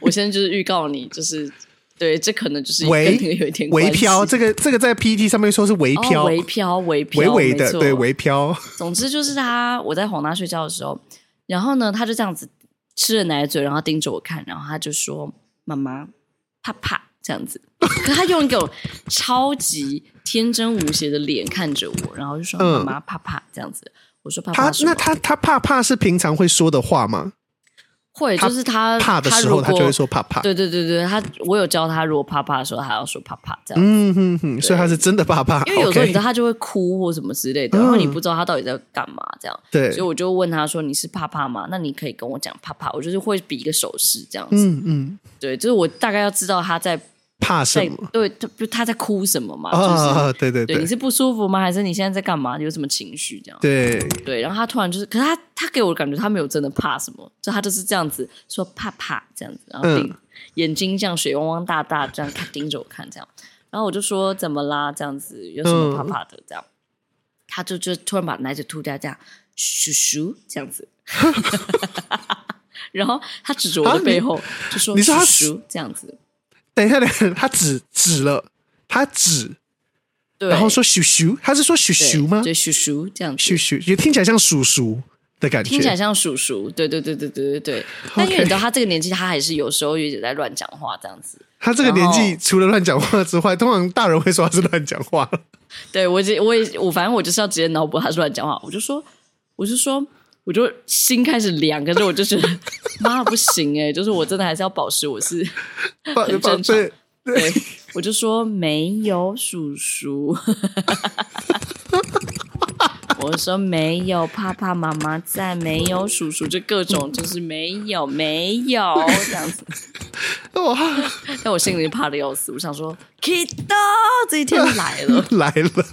我现在就是预告你，就是对，这可能就是跟那个有一点微飘。这个这个在 PTT 上面说是微飘，微飘，微飘，微微的，对，微飘。总之就是他，我在哄他睡觉的时候，然后呢，他就这样子吃了奶嘴，然后盯着我看，然后他就说：“妈妈，怕怕。”这样子，可他用一个超级天真无邪的脸看着我，然后就说：“妈妈，怕怕。”这样子。我说怕怕他那他他怕怕是平常会说的话吗？会，就是他怕的时候，他就会说怕怕。对对对对，他我有教他，如果怕怕的时候，他要说怕怕这样。嗯哼哼，所以他是真的怕怕。因为有时候你知道他就会哭或什么之类的，然后你不知道他到底在干嘛这样。对，所以我就问他说：“你是怕怕吗？那你可以跟我讲怕怕。”我就是会比一个手势这样子。嗯嗯，对，就是我大概要知道他在。怕什么？对，他不他在哭什么嘛？啊，对对对，你是不舒服吗？还是你现在在干嘛？有什么情绪？这样对对。然后他突然就是，可是他他给我的感觉，他没有真的怕什么，就他就是这样子说怕怕这样子，然后眼睛这样水汪汪大大这样看盯着我看这样，然后我就说怎么啦？这样子有什么怕怕的？这样，他就就突然把奶嘴吐掉，这样咻咻这样子，然后他指着我的背后就说：“你说咻这样子。”等一下，等一下，他指指了，他指对，然后说叔叔，他是说叔叔吗？对，叔叔这样子，叔叔也听起来像叔叔的感觉，听起来像叔叔。对对对对对对对。但因为你知道他这个年纪，他还是有时候有点在乱讲话这样子。他这个年纪除了乱讲话之外，通常大人会说他是乱讲话。对我，我也我反正我就是要直接脑补他是乱讲话，我就说，我就说。我就心开始凉，可是我就觉得 妈不行哎，就是我真的还是要保持我是 很正常。对，对，我就说没有叔叔，我说没有爸爸妈妈在，没有叔叔，就各种就是没有没有这样子。哇！但我心里怕的要死，我想说，Kido 这一天来了，来了，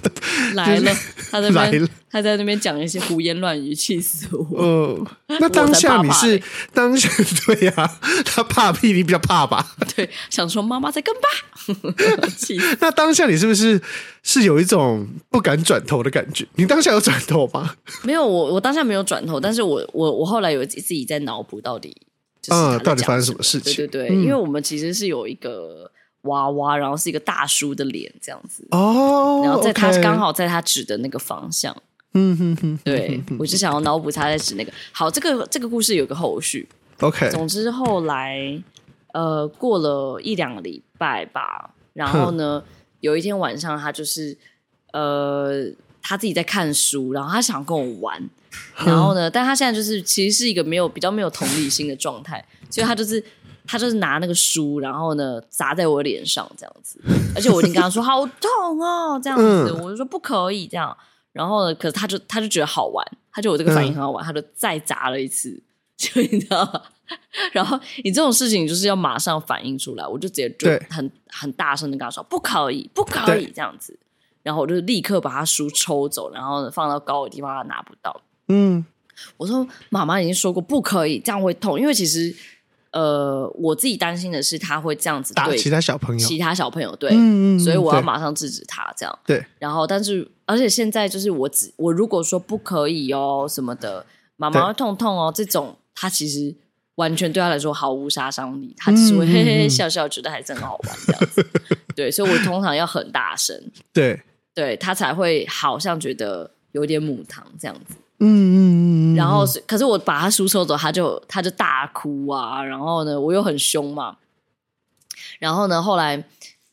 来了，他在那边，他在那边讲一些胡言乱语，气死我。嗯，那当下你是当下对呀，他怕屁，你比较怕吧？对，想说妈妈在跟吧。气。那当下你是不是是有一种不敢转头的感觉？你当下有转头吗？没有，我我当下没有转头，但是我我我后来有自己在脑补到底。嗯，到底发生什么事情？对对对，因为我们其实是有一个娃娃，然后是一个大叔的脸这样子哦，然后在他刚好在他指的那个方向，嗯哼哼，对，我就想要脑补他在指那个。好，这个这个故事有个后续，OK。总之后来呃过了一两个礼拜吧，然后呢有一天晚上他就是呃他自己在看书，然后他想跟我玩。然后呢？但他现在就是其实是一个没有比较没有同理心的状态，所以他就是他就是拿那个书，然后呢砸在我脸上这样子，而且我已经跟他说好痛哦这样子，我就说不可以这样。然后呢，可是他就他就觉得好玩，他觉得我这个反应很好玩，他就再砸了一次，就你知道吗？然后你这种事情就是要马上反应出来，我就直接就很很大声的跟他说不可以，不可以这样子。然后我就立刻把他书抽走，然后呢放到高的地方，他拿不到。嗯，我说妈妈已经说过不可以，这样会痛。因为其实，呃，我自己担心的是他会这样子对打其他小朋友，其他小朋友对，嗯嗯，所以我要马上制止他这样。对，然后但是而且现在就是我只我如果说不可以哦什么的，妈妈会痛痛哦，这种他其实完全对他来说毫无杀伤力，他只是会嘿嘿笑笑，觉得还是很好玩这样子。对，所以我通常要很大声，对，对他才会好像觉得有点母汤这样子。嗯嗯嗯，然后是，可是我把他书收走，他就他就大哭啊。然后呢，我又很凶嘛。然后呢，后来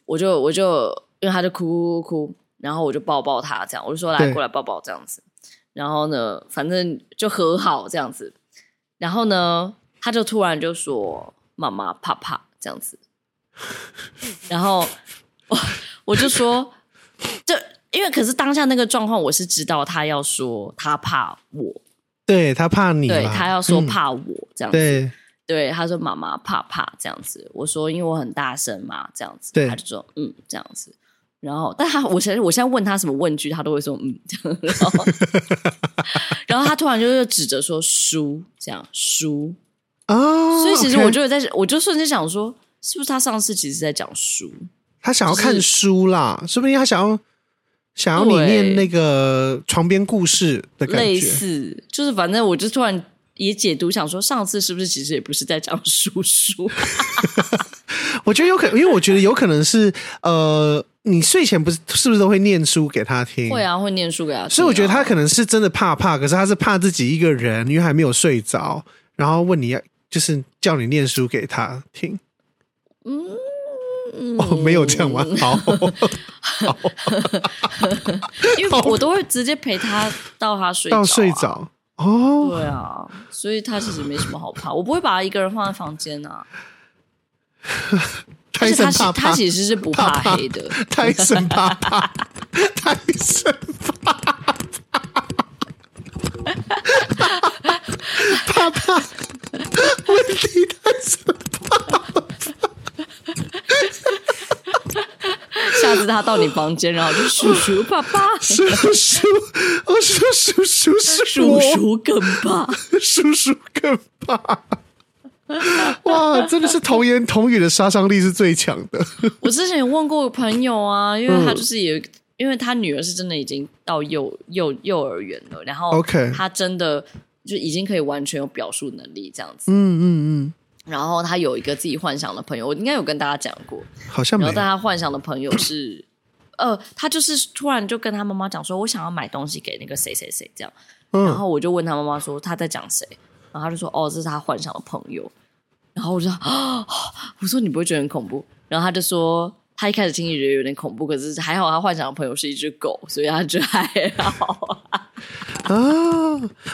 我就我就因为他就哭哭哭，然后我就抱抱他，这样我就说来过来抱抱这样子。然后呢，反正就和好这样子。然后呢，他就突然就说妈妈怕怕这样子。然后我 我就说这。因为可是当下那个状况，我是知道他要说他怕我，对他怕你，对他要说怕我这样子，对。对，他说妈妈怕怕这样子，我说因为我很大声嘛这样子，对，他就说嗯这样子，然后但他我现在我现在问他什么问句，他都会说嗯这样，然后，然后他突然就是指着说书这样书哦，所以其实我就在我就瞬间想说，是不是他上次其实是在讲书，他想要看书啦，说、就是不定他想要。想要你念那个床边故事的感觉，类似，就是反正我就突然也解读，想说上次是不是其实也不是在讲叔叔？我觉得有可能，因为我觉得有可能是呃，你睡前不是是不是都会念书给他听？会啊，会念书给他听啊。所以我觉得他可能是真的怕怕，可是他是怕自己一个人，因为还没有睡着，然后问你要就是叫你念书给他听。嗯。哦，没有这样玩？好，好因为我都会直接陪他到他睡、啊、到睡着哦。对啊，所以他其实没什么好怕，我不会把他一个人放在房间啊。泰森怕他其实是不怕黑的。泰森怕怕，泰森 怕怕，怕怕，问题泰森怕。下次他到你房间，然后就叔叔爸爸，叔叔，我说叔叔是叔叔更爸，叔叔更爸。哇，真的是童言童语的杀伤力是最强的。我之前有问过朋友啊，因为他就是有，嗯、因为他女儿是真的已经到幼幼幼儿园了，然后 OK，他真的就已经可以完全有表述能力这样子。嗯嗯嗯。然后他有一个自己幻想的朋友，我应该有跟大家讲过，好像没有。然后但他幻想的朋友是，呃，他就是突然就跟他妈妈讲说，我想要买东西给那个谁谁谁这样。嗯、然后我就问他妈妈说他在讲谁，然后他就说哦，这是他幻想的朋友。然后我就说啊，我说你不会觉得很恐怖？然后他就说他一开始听也觉得有点恐怖，可是还好他幻想的朋友是一只狗，所以他觉得还好。啊，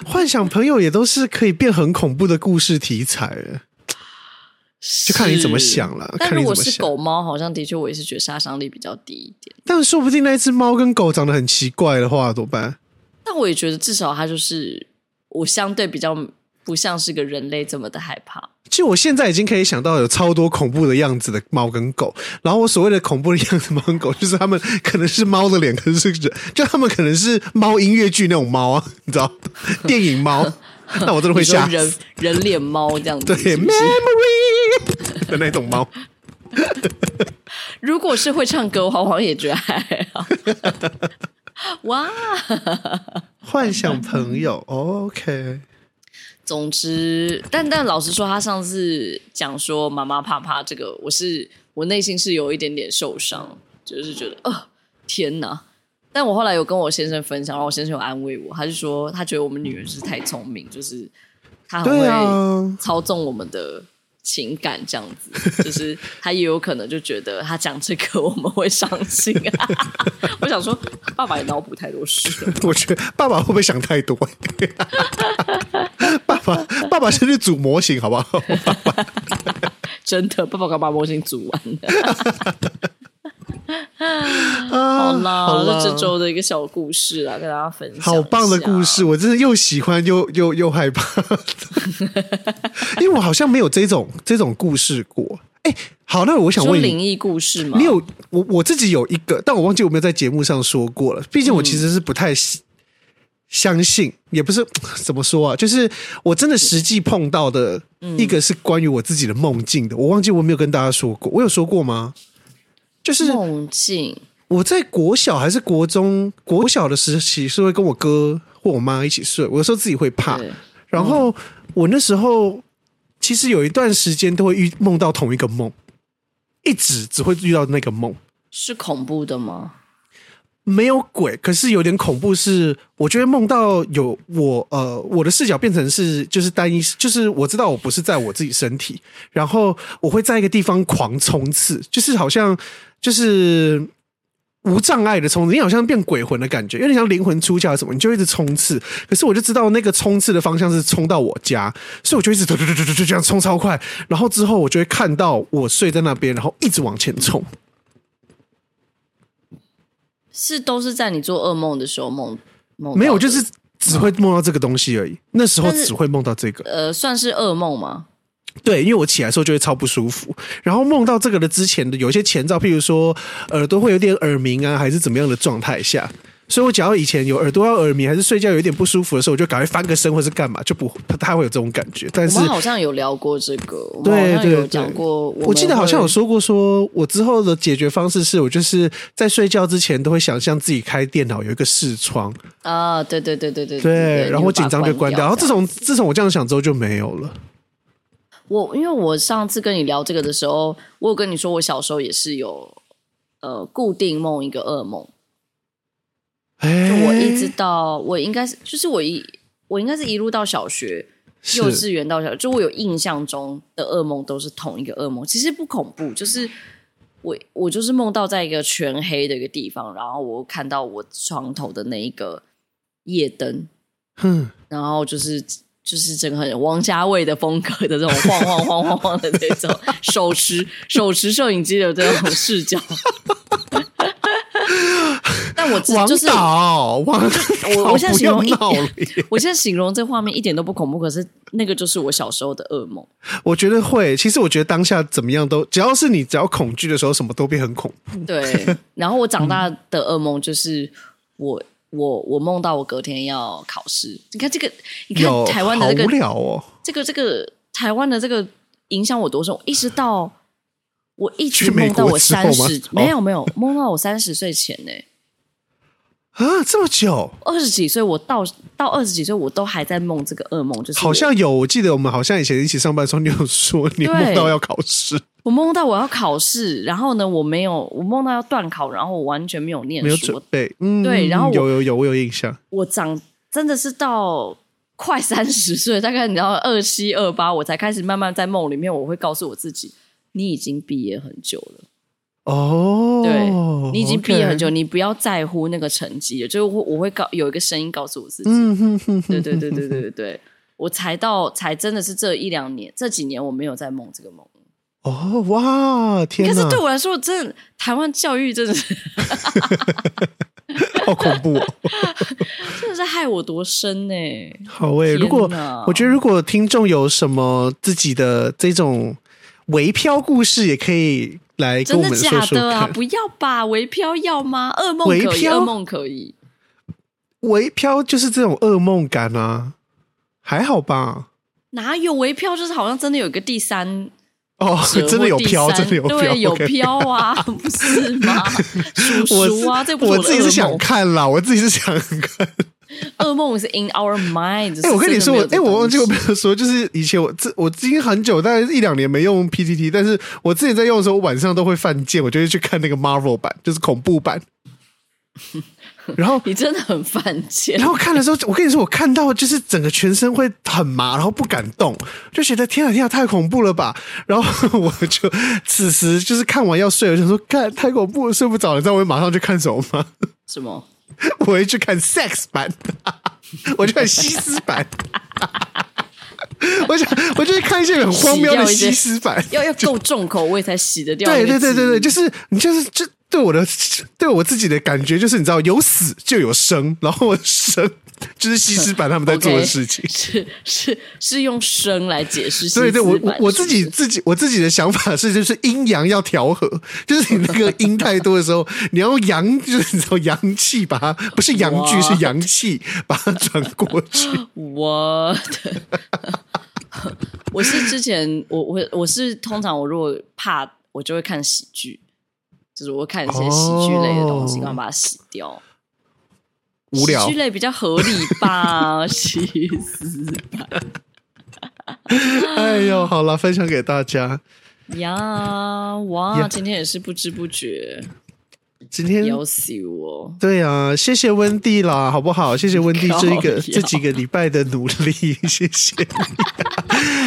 幻想朋友也都是可以变很恐怖的故事题材。就看你怎么想了。但如果是狗猫，好像的确我也是觉得杀伤力比较低一点。但说不定那只猫跟狗长得很奇怪的话，怎么办？但我也觉得至少它就是我相对比较不像是个人类这么的害怕。其实我现在已经可以想到有超多恐怖的样子的猫跟狗。然后我所谓的恐怖的样子猫跟狗，就是他们可能是猫的脸，可能是人，就他们可能是猫音乐剧那种猫啊，你知道，电影猫。那我真的会吓人人脸猫这样子是是？对，memory 的那种猫。如果是会唱歌的话，我也觉得还好。哇，幻想朋友，OK。总之，但但老实说，他上次讲说妈妈怕怕这个，我是我内心是有一点点受伤，就是觉得，呃，天哪！但我后来有跟我先生分享，然后我先生有安慰我，他就说他觉得我们女儿是太聪明，就是他很会操纵我们的情感，这样子，就是他也有可能就觉得他讲这个我们会伤心啊。我想说，爸爸也脑补太多事了。我觉得爸爸会不会想太多？爸爸，爸爸先去组模型好不好？真的，爸爸刚把模型组完了。好啦，好啦，这这周的一个小故事啊，跟大家分享。好棒的故事，我真的又喜欢又又又害怕，因为我好像没有这种这种故事过。哎，好，那我想问，灵异故事吗？你有我我自己有一个，但我忘记我没有在节目上说过了。毕竟我其实是不太相信，嗯、也不是 怎么说啊，就是我真的实际碰到的一个是关于我自己的梦境的。我忘记我没有跟大家说过，我有说过吗？就是梦境。我在国小还是国中，国小的时期是会跟我哥或我妈一起睡。我有时候自己会怕，然后我那时候其实有一段时间都会遇梦到同一个梦，一直只会遇到那个梦。是恐怖的吗？没有鬼，可是有点恐怖。是我觉得梦到有我，呃，我的视角变成是就是单一，就是我知道我不是在我自己身体，然后我会在一个地方狂冲刺，就是好像。就是无障碍的冲刺，你好像变鬼魂的感觉，有点像灵魂出窍什么，你就一直冲刺。可是我就知道那个冲刺的方向是冲到我家，所以我就一直突突突突突这样冲超快。然后之后我就会看到我睡在那边，然后一直往前冲。是都是在你做噩梦的时候梦梦？没有，就是只会梦到这个东西而已。那时候只会梦到这个，呃，算是噩梦吗？对，因为我起来的时候就会超不舒服，然后梦到这个的之前的有一些前兆，譬如说耳朵会有点耳鸣啊，还是怎么样的状态下，所以我只要以前有耳朵要耳鸣，还是睡觉有点不舒服的时候，我就赶快翻个身或是干嘛，就不不太会有这种感觉。但是我们好像有聊过这个，对对，有讲过我。我记得好像有说过说，说我之后的解决方式是我就是在睡觉之前都会想象自己开电脑有一个视窗啊，对对对对对对，然后我紧张就关掉，然后自从自从我这样想之后就没有了。我因为我上次跟你聊这个的时候，我有跟你说，我小时候也是有呃固定梦一个噩梦。欸、就我一直到我应该是就是我一我应该是一路到小学幼稚园到小学，就我有印象中的噩梦都是同一个噩梦。其实不恐怖，就是我我就是梦到在一个全黑的一个地方，然后我看到我床头的那一个夜灯，哼，然后就是。就是整个很王家卫的风格的这种晃晃晃晃晃的这种手持手持摄影机的这种视角，但我就是我我现在形容一点，我现在形容这画面一点都不恐怖，可是那个就是我小时候的噩梦。我觉得会，其实我觉得当下怎么样都，只要是你只要恐惧的时候，什么都变很恐怖。对，然后我长大的噩梦就是我。我我梦到我隔天要考试，你看这个，你看台湾的这个，无聊哦，这个这个台湾的这个影响我多深，一直到我一直梦到我三十，没有没有梦到我三十岁前呢。啊，这么久，二十几岁，我到到二十几岁，我都还在梦这个噩梦，就是好像有，我记得我们好像以前一起上班的时候，你有说你梦到要考试，我梦到我要考试，然后呢，我没有，我梦到要断考，然后我完全没有念书，没有准备，嗯，对，然后有有有，我有印象，我长真的是到快三十岁，大概你知道二七二八，我才开始慢慢在梦里面，我会告诉我自己，你已经毕业很久了。哦，对，你已经毕业很久你不要在乎那个成绩了。就我我会告有一个声音告诉我自己，嗯哼哼哼对对对对对对对，我才到才真的是这一两年这几年我没有在梦这个梦。哦哇，天哪！可是对我来说，真的台湾教育真的是好恐怖哦，真的是害我多深呢。好诶、欸，如果我觉得如果听众有什么自己的这种微飘故事，也可以。来跟我们说说看，真的假的啊？不要吧，微漂要吗？噩梦可以，噩梦可以。微飘就是这种噩梦感啊，还好吧？哪有微漂？就是好像真的有一个第三哦，真的有飘，真的有飘，对，有飘啊，不是吗？叔叔啊，这我自己是想看啦，我自己是想看。噩梦是 in our minds。哎，我跟你说，我哎，我忘记我没有说，就是以前我这我已经很久，大概一两年没用 PTT，但是我之前在用的时候，我晚上都会犯贱，我就会去看那个 Marvel 版，就是恐怖版。然后你真的很犯贱。然后看的时候，我跟你说，我看到就是整个全身会很麻，然后不敢动，就觉得天啊天啊，太恐怖了吧！然后我就此时就是看完要睡，我想说，看太恐怖了，睡不着了。你知道我会马上去看什么吗？什么？我会去看 sex 版，我去看西斯版。我想，我就去看一些很荒谬的西斯版，要要够重口味才洗得掉。对对对对对，就是你就是就对我的对我自己的感觉，就是你知道有死就有生，然后生就是西施版他们在做的事情，okay, 是是是用生来解释。对对，我我我自己自己我自己的想法是，就是阴阳要调和，就是你那个阴太多的时候，你要用阳，就是你知道阳气把它不是阳具是阳气把它转过去。我的，我是之前我我我是通常我如果怕我就会看喜剧。就是我会看一些喜剧类的东西，然后把它洗掉。无聊，喜剧类比较合理吧？其实。哎呦，好了，分享给大家。呀，哇，今天也是不知不觉。今天要死我！对啊，谢谢温蒂啦，好不好？谢谢温蒂这一个这几个礼拜的努力，谢谢你。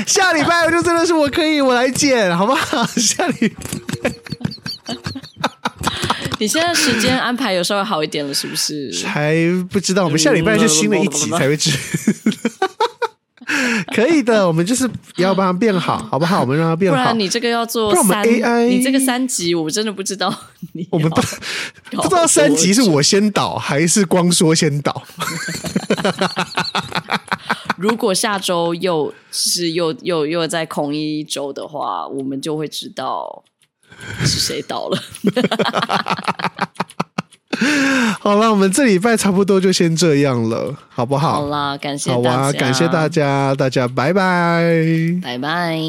下礼拜我就真的是我可以，我来剪，好不好？下礼拜。你现在时间安排有稍微好一点了，是不是？还不知道，我们下礼拜是新的一集才会知。可以的，我们就是要帮他变好，好不好？我们让他变好。不然你这个要做三，你这个三级，我真的不知道。我们不 不知道三级是我先倒还是光说先倒。如果下周又是又又又在空一周的话，我们就会知道。是谁倒了？好了，我们这礼拜差不多就先这样了，好不好？好啦，感谢好啊，感谢大家，大家拜拜，拜拜。